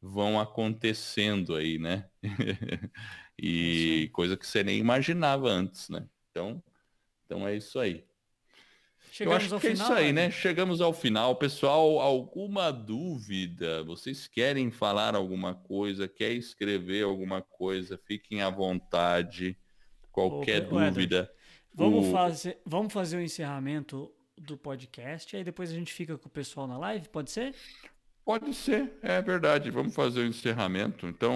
vão acontecendo aí, né? e coisa que você nem imaginava antes, né? Então, então é isso aí. Chegamos Eu acho que é isso aí, né? Chegamos ao final. Pessoal, alguma dúvida? Vocês querem falar alguma coisa? Quer escrever alguma coisa? Fiquem à vontade. Qualquer Ô, dúvida. vamos, fazer, vamos fazer o encerramento do podcast, aí depois a gente fica com o pessoal na live, pode ser? Pode ser, é verdade. Vamos fazer o encerramento. Então,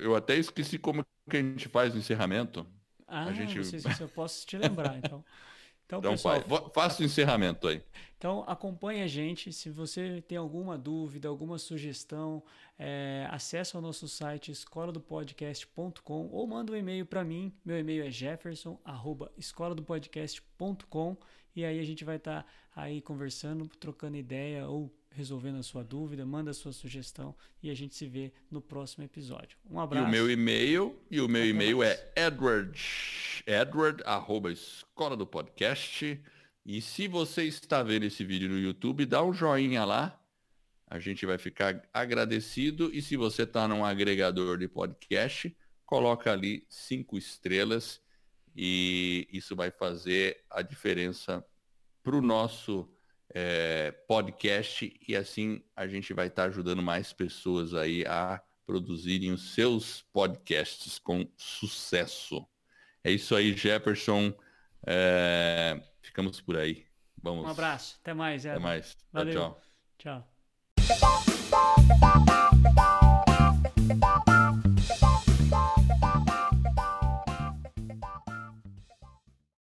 eu até esqueci como que a gente faz o encerramento. Ah, a gente... não sei se eu posso te lembrar, então. Então, então pessoal, pai, faça o encerramento aí. Então, acompanhe a gente. Se você tem alguma dúvida, alguma sugestão, é, acesse o nosso site escoladopodcast.com ou manda um e-mail para mim. Meu e-mail é jefferson@escoladopodcast.com e aí a gente vai estar tá aí conversando, trocando ideia ou resolvendo a sua dúvida, manda a sua sugestão e a gente se vê no próximo episódio. Um abraço. E o meu e-mail, e o meu e-mail é edward, edward, arroba escola do podcast. E se você está vendo esse vídeo no YouTube, dá um joinha lá. A gente vai ficar agradecido. E se você está num agregador de podcast, coloca ali cinco estrelas. E isso vai fazer a diferença para o nosso é, podcast e assim a gente vai estar tá ajudando mais pessoas aí a produzirem os seus podcasts com sucesso. É isso aí, Jefferson. É, ficamos por aí. Vamos. Um abraço. Até mais. Até mais. Valeu. Tchau. tchau. tchau.